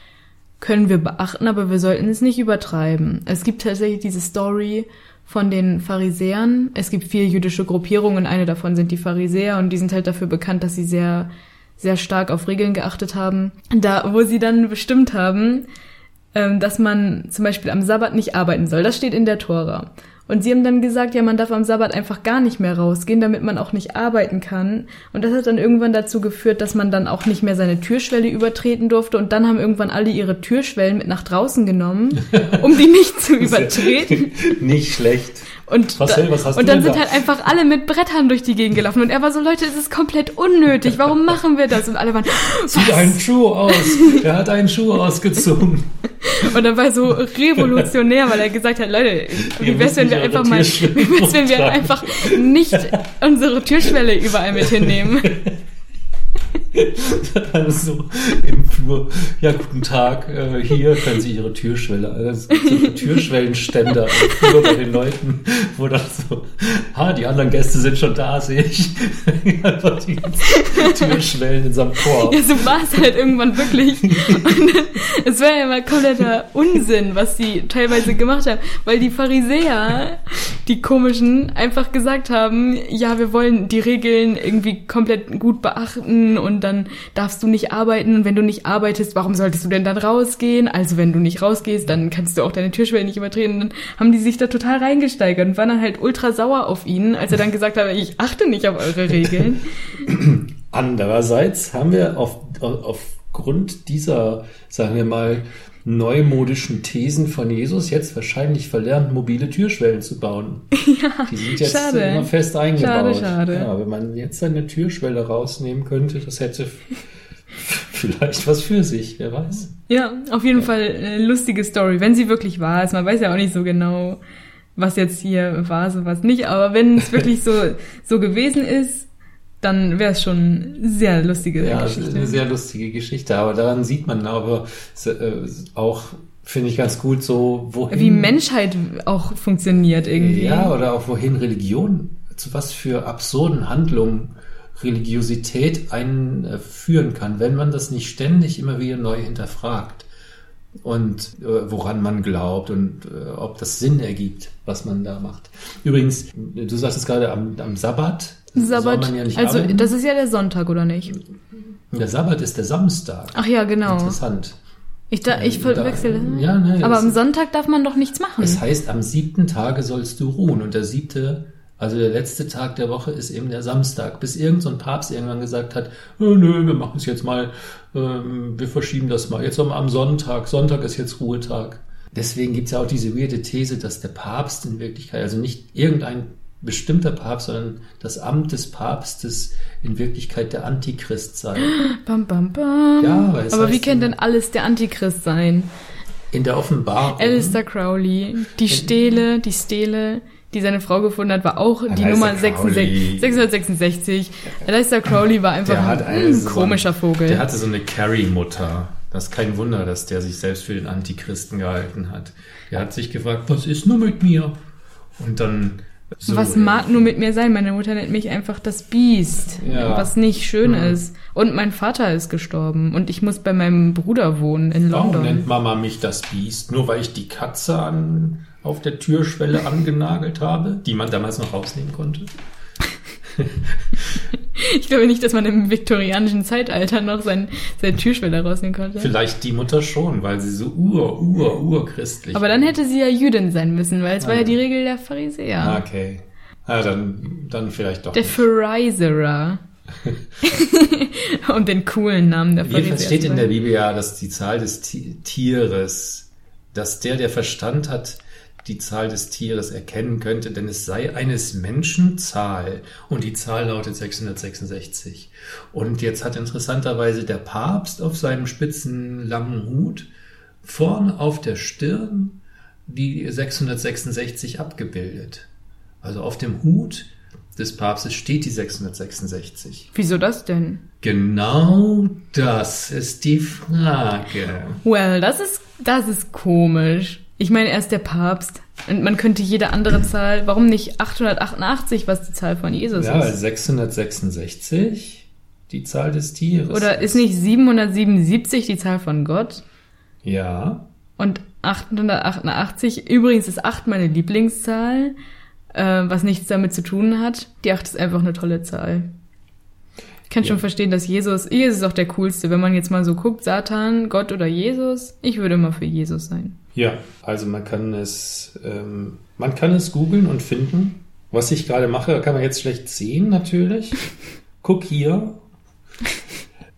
können wir beachten, aber wir sollten es nicht übertreiben. Es gibt tatsächlich diese Story von den Pharisäern. Es gibt vier jüdische Gruppierungen, eine davon sind die Pharisäer und die sind halt dafür bekannt, dass sie sehr sehr stark auf Regeln geachtet haben. Da, wo sie dann bestimmt haben, dass man zum Beispiel am Sabbat nicht arbeiten soll. Das steht in der Tora. Und sie haben dann gesagt, ja, man darf am Sabbat einfach gar nicht mehr rausgehen, damit man auch nicht arbeiten kann. Und das hat dann irgendwann dazu geführt, dass man dann auch nicht mehr seine Türschwelle übertreten durfte. Und dann haben irgendwann alle ihre Türschwellen mit nach draußen genommen, um die nicht zu übertreten. nicht schlecht. Und, was, da, was hast und dann sind da? halt einfach alle mit Brettern durch die Gegend gelaufen. Und er war so, Leute, es ist komplett unnötig. Warum machen wir das? Und alle waren, Zieht einen Schuh aus. Er hat einen Schuh ausgezogen. Und dann war er so revolutionär, weil er gesagt hat, Leute, wie wär's, wenn wir einfach mal, wie wenn wir einfach nicht unsere Türschwelle überall mit hinnehmen? Alles so im Flur. Ja, guten Tag. Äh, hier können Sie Ihre Türschwelle. Also so Türschwellenständer im Flur bei den Leuten, wo dann so, ha, die anderen Gäste sind schon da, sehe ich. Einfach die Türschwellen in seinem Korb. Ja, so war es halt irgendwann wirklich. Und es war ja immer kompletter Unsinn, was die teilweise gemacht haben, weil die Pharisäer, die komischen, einfach gesagt haben, ja, wir wollen die Regeln irgendwie komplett gut beachten und dann darfst du nicht arbeiten und wenn du nicht arbeitest, warum solltest du denn dann rausgehen? Also wenn du nicht rausgehst, dann kannst du auch deine Türschwelle nicht übertreten. Und dann haben die sich da total reingesteigert und waren dann halt ultra sauer auf ihn, als er dann gesagt hat, ich achte nicht auf eure Regeln. Andererseits haben wir auf, aufgrund dieser, sagen wir mal, neumodischen Thesen von Jesus jetzt wahrscheinlich verlernt, mobile Türschwellen zu bauen. Ja, die sind jetzt schade. immer fest eingebaut. Schade, schade. Ja, wenn man jetzt eine Türschwelle rausnehmen könnte, das hätte vielleicht was für sich, wer weiß. Ja, auf jeden ja. Fall eine lustige Story, wenn sie wirklich wahr ist. Man weiß ja auch nicht so genau, was jetzt hier war, so was nicht. Aber wenn es wirklich so, so gewesen ist, dann wäre es schon sehr lustige ja, Geschichte. eine sehr lustige Geschichte. Aber daran sieht man aber äh, auch, finde ich ganz gut so, wohin... Wie Menschheit auch funktioniert irgendwie. Ja, oder auch wohin Religion, zu was für absurden Handlungen Religiosität einen äh, führen kann, wenn man das nicht ständig immer wieder neu hinterfragt und äh, woran man glaubt und äh, ob das Sinn ergibt, was man da macht. Übrigens, du sagst es gerade am, am Sabbat, Sabbat, ja also arbeiten. das ist ja der Sonntag, oder nicht? Der Sabbat ist der Samstag. Ach ja, genau. Interessant. Ich, da, ich verwechsel. Ja, ne, Aber am Sonntag darf man doch nichts machen. Es heißt, am siebten Tage sollst du ruhen. Und der siebte, also der letzte Tag der Woche ist eben der Samstag. Bis irgendein so Papst irgendwann gesagt hat, nö, nö, wir machen es jetzt mal, ähm, wir verschieben das mal. Jetzt am Sonntag. Sonntag ist jetzt Ruhetag. Deswegen gibt es ja auch diese weirde These, dass der Papst in Wirklichkeit, also nicht irgendein bestimmter Papst, sondern das Amt des Papstes in Wirklichkeit der Antichrist sei. Bam, bam, bam. Ja, weil Aber wie kann denn alles der Antichrist sein? In der Offenbarung. Alistair Crowley, die Stele, die Stele, die seine Frau gefunden hat, war auch die Nummer 66, 666. Alistair Crowley war einfach ein komischer so Vogel. Der hatte so eine Carrie-Mutter. Das ist kein Wunder, dass der sich selbst für den Antichristen gehalten hat. Er hat sich gefragt, was ist nur mit mir? Und dann. So was mag nur mit mir sein? Meine Mutter nennt mich einfach das Biest, Ja. was nicht schön Mhm. ist. Und mein Vater ist gestorben und ich muss bei meinem Bruder wohnen in Warum London. nennt Mama mich das Biest? Nur weil ich die Katze an, auf der Türschwelle angenagelt habe, die man damals noch rausnehmen konnte? Ich glaube nicht, dass man im viktorianischen Zeitalter noch sein, seine Türschwelle rausnehmen konnte. Vielleicht die Mutter schon, weil sie so ur, ur, urchristlich Aber dann hätte sie ja Jüdin sein müssen, weil es war Ah. ja die Regel der Pharisäer. Ah, Okay. Ja, dann, dann vielleicht doch Der. Pharisäer. um den coolen Namen der Pharisäer. Jedenfalls steht in der. Bibel ja, dass die Zahl des Ti- Tieres, dass der, der Verstand hat, die Zahl des Tieres erkennen könnte, denn es sei eines Menschen Zahl und die Zahl lautet 666. Und jetzt hat interessanterweise der Papst auf seinem spitzen langen Hut vorn auf der Stirn die 666 abgebildet. Also auf dem Hut des Papstes steht die 666. Wieso das denn? Genau das ist die Frage. Well, das ist, das ist komisch. Ich meine, er ist der Papst. Und man könnte jede andere Zahl, warum nicht 888, was die Zahl von Jesus Ja, ist? 666 die Zahl des Tieres. Oder ist nicht 777 die Zahl von Gott? Ja. Und 888, übrigens ist 8 meine Lieblingszahl, äh, was nichts damit zu tun hat. Die 8 ist einfach eine tolle Zahl. Ich kann schon Ja. verstehen, dass Jesus, Jesus ist auch der coolste. Wenn man jetzt mal so guckt, Satan, Gott oder Jesus, ich würde immer für Jesus sein. Ja, also man kann es, ähm, man kann es googeln und finden. Was ich gerade mache, kann man jetzt schlecht sehen, natürlich. Guck hier.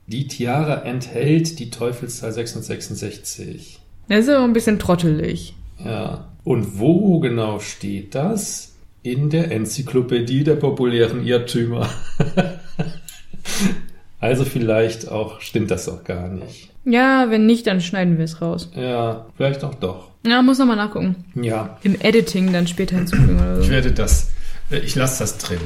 Die Tiara enthält die Teufelszahl 666. Das ist aber ein bisschen trottelig. Ja. Und wo genau steht das? In der Enzyklopädie der populären Irrtümer. also vielleicht auch, stimmt das auch gar nicht. Ja, wenn nicht, dann schneiden wir es raus. Ja, vielleicht auch doch. Ja, muss nochmal nachgucken. Ja, Im Editing dann später hinzufügen oder ich so. werde das, äh, ich lasse das drin.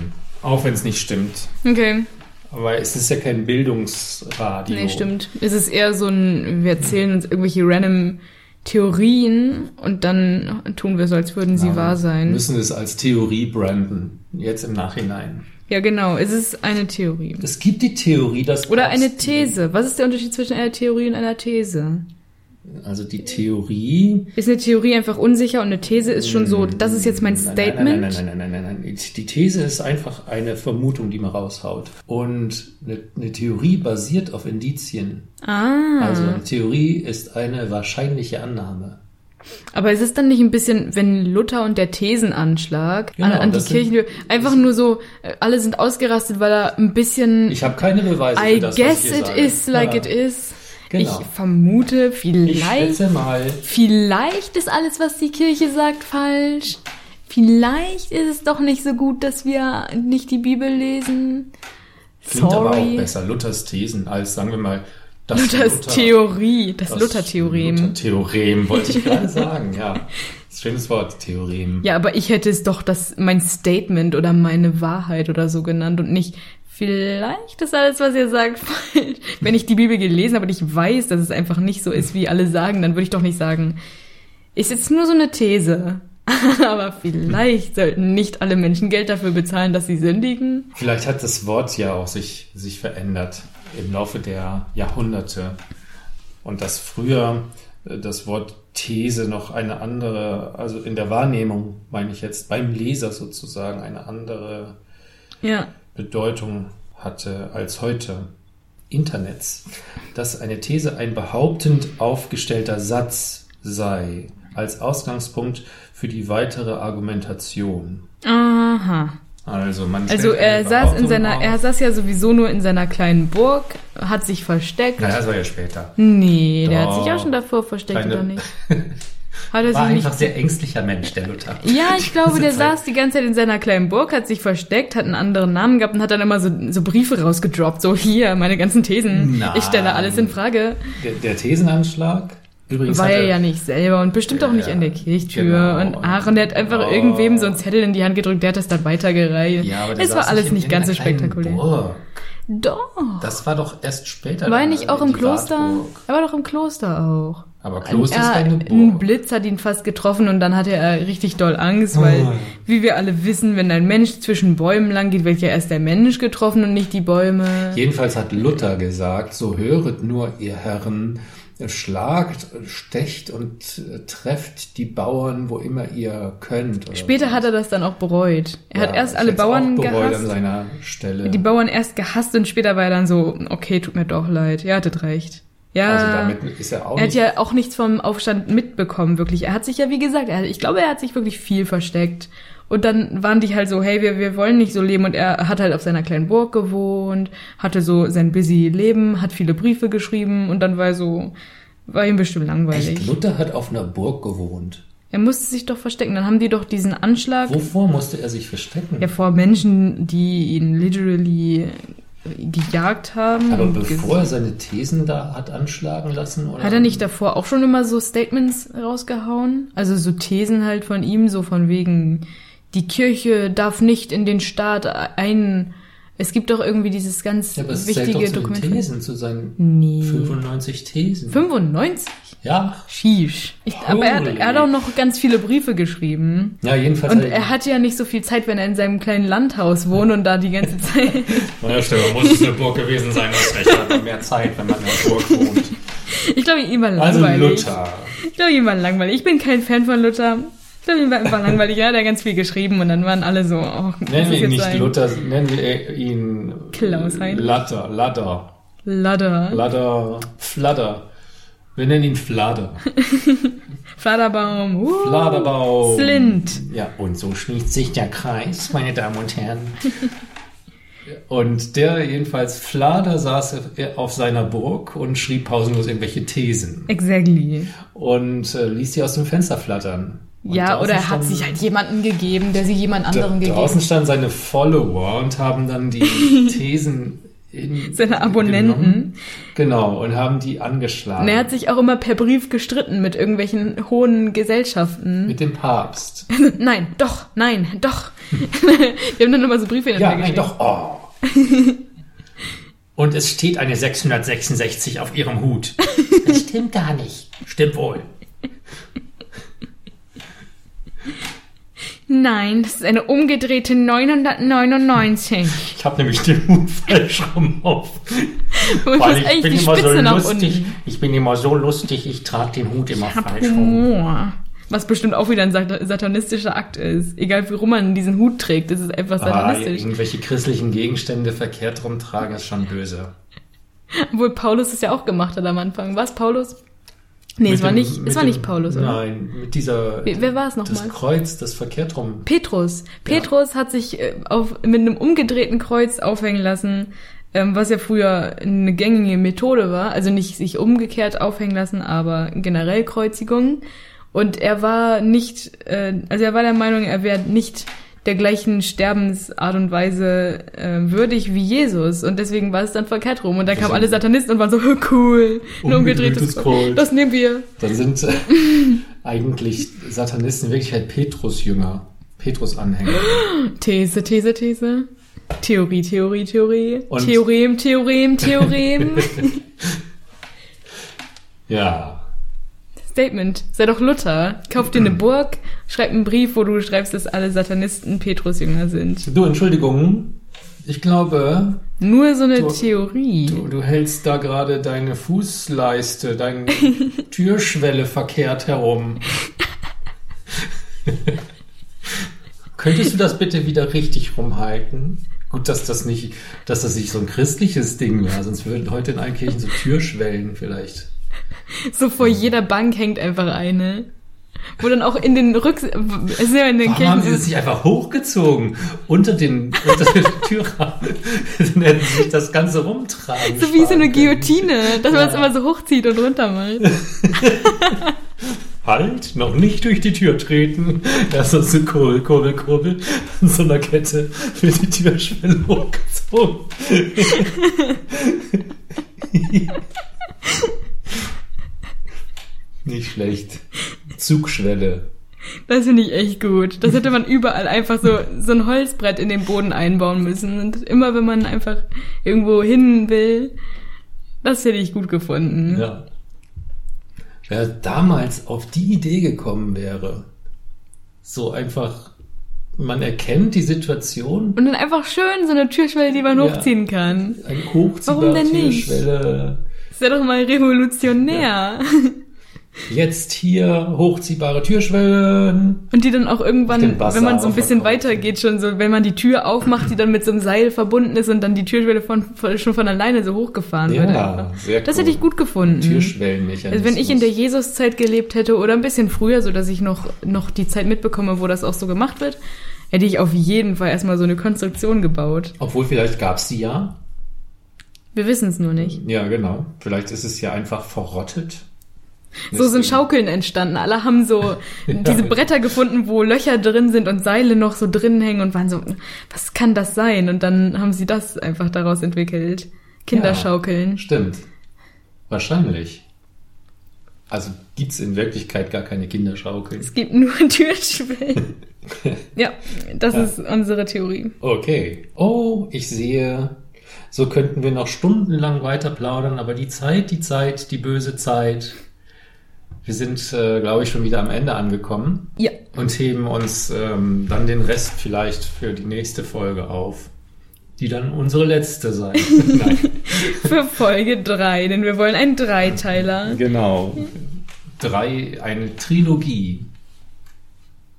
Auch wenn es nicht stimmt. Okay, Aber es ist ja kein Bildungsradio. nee, stimmt. Es ist eher so ein, wir erzählen uns irgendwelche random Theorien und dann tun wir so, als würden sie Ja, wahr Wir sein. müssen es als Theorie branden. Jetzt im Nachhinein. Ja, genau. Es ist eine Theorie. Es gibt die Theorie, dass. Oder eine These. Was ist der Unterschied zwischen einer Theorie und einer These? Also die Theorie. Ist eine Theorie einfach unsicher und eine These ist schon so, das ist jetzt mein Nein, Statement? Nein, nein, nein, nein, nein, nein, nein. Die These ist einfach eine Vermutung, die man raushaut. Und eine, eine Theorie basiert auf Indizien. Ah. Also eine Theorie ist eine wahrscheinliche Annahme. Aber ist es dann nicht ein bisschen, wenn Luther und der Thesenanschlag Genau, an, an die das sind- Kirche, einfach nur so, äh, alle sind ausgerastet, weil er ein bisschen, Ich habe keine Beweise I für das, guess ich it hier sage. is like Ja, it is. Genau. Ich vermute, Ich vielleicht, schätze mal, vielleicht ist alles, was die Kirche sagt, falsch. Vielleicht ist es doch nicht so gut, dass wir nicht die Bibel lesen. klingt aber auch Sorry. besser Luthers Thesen als, sagen wir mal, das Luthers Luther- Theorie, das, das Luther-Theorem. Luther-Theorem, wollte ich gerade sagen, ja. Schönes Wort, Theorem. Ja, aber ich hätte es doch das mein Statement oder meine Wahrheit oder so genannt und nicht vielleicht ist alles, was ihr sagt, falsch. Wenn ich die Bibel gelesen habe und ich weiß, dass es einfach nicht so ist, wie alle sagen, dann würde ich doch nicht sagen, ist jetzt nur so eine These. aber vielleicht sollten nicht alle Menschen Geld dafür bezahlen, dass sie sündigen. Vielleicht hat das Wort ja auch sich, sich verändert im Laufe der Jahrhunderte. Und dass früher äh, das Wort These noch eine andere, also in der Wahrnehmung, meine ich jetzt, beim Leser sozusagen eine andere Ja. Bedeutung hatte als heute. Internets, dass eine These ein behauptend aufgestellter Satz sei, als Ausgangspunkt für die weitere Argumentation. Aha. Also man Also er saß in seiner, auf. er saß ja sowieso nur in seiner kleinen Burg, hat sich versteckt. Naja, das war ja später. Nee, der hat Doch. sich auch schon davor versteckt, Kleine- oder nicht? Hat er War sich einfach nicht sehr ängstlicher Mensch, der Luther. Ja, ich glaube, der Zeit. saß die ganze Zeit in seiner kleinen Burg, hat sich versteckt, hat einen anderen Namen gehabt und hat dann immer so, so Briefe rausgedroppt. So, hier, meine ganzen Thesen. Nein. Ich stelle alles in Frage. Der, der Thesenanschlag, übrigens. War er ja nicht selber und bestimmt auch nicht Ja, an der Kirchtür. genau. Und Aaron, der hat einfach Oh. irgendwem so einen Zettel in die Hand gedrückt, der hat das dann weitergereicht. Ja, aber es war alles nicht ganz so spektakulär. Burg. Doch. Das war doch erst später. war er nicht auch im Kloster? Wartburg. Er war doch im Kloster auch. Aber Kloster ist er, eine Ein Burg. Blitz hat ihn fast getroffen und dann hatte er richtig doll Angst, weil, Oh. wie wir alle wissen, wenn ein Mensch zwischen Bäumen lang geht, wird ja erst der Mensch getroffen und nicht die Bäume. Jedenfalls hat Luther gesagt, so höret nur, ihr Herren, schlagt, stecht und äh, trefft die Bauern, wo immer ihr könnt. Später so. hat er das dann auch bereut. Er hat Ja, erst ich alle Bauern bereut an gehasst. seiner Stelle. Die Bauern erst gehasst und später war er dann so, okay, tut mir doch leid. Ihr hattet recht. Ja. also damit ist er auch er hat ja auch nichts vom Aufstand mitbekommen, wirklich. Er hat sich ja, wie gesagt, er, ich glaube, er hat sich wirklich viel versteckt. Und dann waren die halt so, hey, wir, wir wollen nicht so leben. Und er hat halt auf seiner kleinen Burg gewohnt, hatte so sein busy Leben, hat viele Briefe geschrieben und dann war er so, war ihm bestimmt langweilig. Echt, Luther hat auf einer Burg gewohnt. Er musste sich doch verstecken. Dann haben die doch diesen Anschlag Wovor musste er sich verstecken? ja vor Menschen, die ihn literally gejagt haben. Aber bevor er seine Thesen da hat anschlagen lassen? Oder? Hat er nicht davor auch schon immer so Statements rausgehauen? Also so Thesen halt von ihm, so von wegen, die Kirche darf nicht in den Staat ein. Es gibt doch irgendwie dieses ganz Ja, aber es zählt wichtige doch zu den Dokument. Thesen, zu seinen Nee. 95 Thesen. 95? Ja. Sheesh. Ich, aber er hat, er hat auch noch ganz viele Briefe geschrieben. Ja, jedenfalls. Und hat er hat ja nicht so viel Zeit, wenn er in seinem kleinen Landhaus wohnt und da die ganze Zeit. Naja, Stefan, muss es eine Burg gewesen sein, das recht hat mehr Zeit, wenn man in einer Burg wohnt. Ich glaube, ihm war Also langweilig. Luther. Ich glaube, ihm war langweilig. Ich bin kein Fan von Luther. Ihm war einfach langweilig. Er hat ja ganz viel geschrieben und dann waren alle so, oh, Nennen wir ihn nicht sein Luther, nennen wir ihn Klaus Heinrich. Latter, Ladder, Ladder, Ladder, Fladder. Wir nennen ihn Fladder. Fladerbaum, uh, Fladerbaum. Slint. Ja, und so schließt sich der Kreis, meine Damen und Herren. Und der jedenfalls, Flader saß auf seiner Burg und schrieb pausenlos irgendwelche Thesen Exactly. und äh, ließ sie aus dem Fenster flattern. Und Ja, draußen oder er hat sich halt jemanden gegeben, der sie jemand anderem Da, gegeben draußen hat. standen seine Follower und haben dann die Thesen in, Seine Abonnenten. genommen. Genau, und haben die angeschlagen. Und er hat sich auch immer per Brief gestritten mit irgendwelchen hohen Gesellschaften. mit dem Papst. nein, doch, nein, doch. Wir haben dann immer so Briefe Ja, hinterher nein, doch. Oh. Und es steht eine 666 auf ihrem Hut. Das stimmt gar nicht. Stimmt wohl. Nein, das ist eine umgedrehte 999. Ich habe nämlich den Hut falsch rum auf. Und Weil ich bin immer Spitze so lustig. unten. Ich bin immer so lustig, ich trage den Hut immer Ich falsch rum. Humor. Was bestimmt auch wieder ein sat- satanistischer Akt ist. Egal, warum man diesen Hut trägt, das ist einfach Ah, satanistisch. irgendwelche christlichen Gegenstände verkehrt rumtragen ist schon böse. Obwohl Paulus es ja auch gemacht hat am Anfang. Was, Paulus? Nee, Mit es war dem- nicht, es war dem- nicht Paulus, oder? Nein, mit dieser. Wer- wer war es Das nochmal? Kreuz, das verkehrt rum. Petrus. Petrus hat sich äh, auf, mit einem umgedrehten Kreuz aufhängen lassen, ähm, was ja früher eine gängige Methode war. Also nicht sich umgekehrt aufhängen lassen, aber generell Kreuzigung. Und er war nicht, äh, also er war der Meinung, er wäre nicht der gleichen Sterbensart und Weise äh, würdig wie Jesus. Und deswegen war es dann verkehrt rum. Und da kamen alle Satanisten und waren so, cool, ein umgedrehtes. Kreuz. Das nehmen wir. Dann sind äh, eigentlich Satanisten in Wirklichkeit Petrus-Jünger, Petrus-Anhänger. These, These, These. Theorie, Theorie, Theorie. Und- Theorem, Theorem, Theorem. Ja. Statement. Sei doch Luther. Kauf dir eine Burg, schreib einen Brief, wo du schreibst, dass alle Satanisten Petrusjünger sind. Du, Entschuldigung. Ich glaube, Nur so eine Du- Theorie. du, du hältst da gerade deine Fußleiste, deine Türschwelle verkehrt herum. Könntest du das bitte wieder richtig rumhalten? Gut, dass das nicht, dass das nicht so ein christliches Ding war, sonst würden heute in allen Kirchen so Türschwellen vielleicht. So vor jeder Bank hängt einfach eine. Wo dann auch in den Rücks... Ist ja in den Warum haben sie das nicht einfach hochgezogen unter den, unter den Türrahmen? Dann hätten sie sich das Ganze rumtragen. So wie so eine. Guillotine, dass man es Ja. immer so hochzieht und runter macht. Halt, noch nicht durch die Tür treten. Erst so eine Kurbel, Kurbel, Kurbel. An so einer Kette wird die Türschwelle hochgezogen. Nicht schlecht. Zugschwelle. Das finde ich echt gut. Das hätte man überall einfach so, so ein Holzbrett in den Boden einbauen müssen. Und immer wenn man einfach irgendwo hin will, das hätte ich gut gefunden. Ja. Wer damals auf die Idee gekommen wäre, so einfach, man erkennt die Situation, Und dann einfach schön so eine Türschwelle, die man Ja. hochziehen kann. eine Warum hochziehbare denn nicht? Türschwelle, Das wäre doch mal revolutionär. jetzt hier hochziehbare Türschwellen. Und die dann auch irgendwann, wenn man so ein bisschen weitergeht, schon so, wenn man die Tür aufmacht, die dann mit so einem Seil verbunden ist und dann die Türschwelle von, von, schon von alleine so hochgefahren wird. Ja, einfach. sehr Das cool. hätte ich gut gefunden. Türschwellenmechanismus. Also wenn ich in der Jesuszeit gelebt hätte oder ein bisschen früher, so dass ich noch, noch die Zeit mitbekomme, wo das auch so gemacht wird, hätte ich auf jeden Fall erstmal so eine Konstruktion gebaut. Obwohl vielleicht gab's die ja. Wir wissen es nur nicht. Ja, genau. Vielleicht ist es ja einfach verrottet. So sind Schaukeln entstanden. Alle haben so diese Bretter gefunden, wo Löcher drin sind und Seile noch so drin hängen und waren so, was kann das sein? Und dann haben sie das einfach daraus entwickelt. Kinderschaukeln. Stimmt. Wahrscheinlich. Also gibt's in Wirklichkeit gar keine Kinderschaukeln. Es gibt nur Türschwellen. ja, das Ja. ist unsere Theorie. Okay. Oh, ich sehe, so könnten wir noch stundenlang weiter plaudern, aber die Zeit, die Zeit, die böse Zeit. Wir sind, äh, glaube ich, schon wieder am Ende angekommen Ja, und heben uns ähm, dann den Rest vielleicht für die nächste Folge auf, die dann unsere letzte sein. Für Folge drei, denn wir wollen einen Dreiteiler. Genau. Drei, eine Trilogie.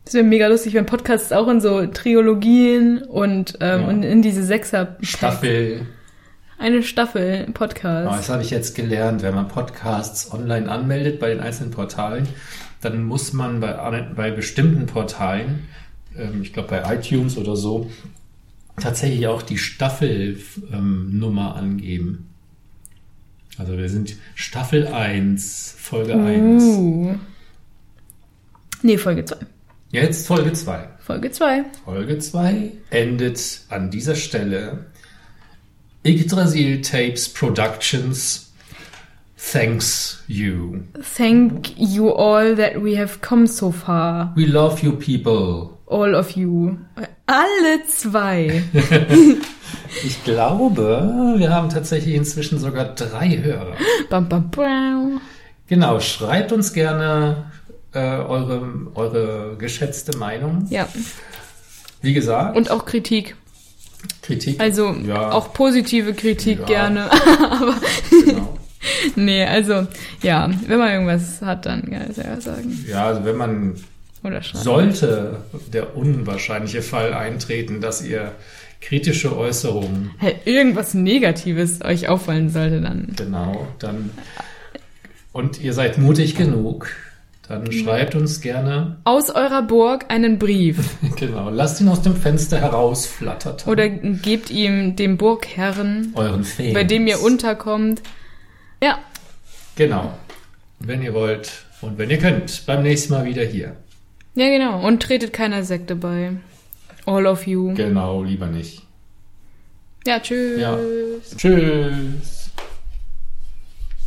Das wäre mega lustig, wenn Podcasts auch in so Triologien und, ähm, Ja. und in diese Sechser Staffel. Eine Staffel Oh, Podcast. das habe ich jetzt gelernt. Wenn man Podcasts online anmeldet bei den einzelnen Portalen, dann muss man bei, bei bestimmten Portalen, ähm, ich glaube bei iTunes oder so, tatsächlich auch die Staffelnummer angeben. Also wir sind Staffel 1, Folge 1. Uh. Nee, Folge 2. Jetzt Folge 2. Folge 2. Folge 2 endet an dieser Stelle. Yggdrasil Tapes Productions thanks you. Thank you all that we have come so far. We love you people. All of you. Alle zwei. Ich glaube, wir haben tatsächlich inzwischen sogar drei Hörer. bam, bam, bam. Genau, schreibt uns gerne äh, eure, eure geschätzte Meinung. Ja. Wie gesagt, Und auch Kritik. Kritik. Also Ja. auch positive Kritik Ja. gerne. genau. nee, also ja, wenn man irgendwas hat, dann kann ich ja sagen. Ja, also wenn man sollte der unwahrscheinliche Fall eintreten, dass ihr kritische Äußerungen, Hey, irgendwas Negatives euch auffallen sollte, dann. genau, dann und ihr seid mutig genug, dann schreibt uns gerne, Aus eurer Burg einen Brief. genau, lasst ihn aus dem Fenster herausflattern. Oder gebt ihm dem Burgherren, euren Fans. bei dem ihr unterkommt. Ja, Genau. Wenn ihr wollt und wenn ihr könnt, beim nächsten Mal wieder hier. ja genau. Und tretet keiner Sekte bei. All of you. Genau, lieber nicht. Ja, tschüss. Ja. Tschüss.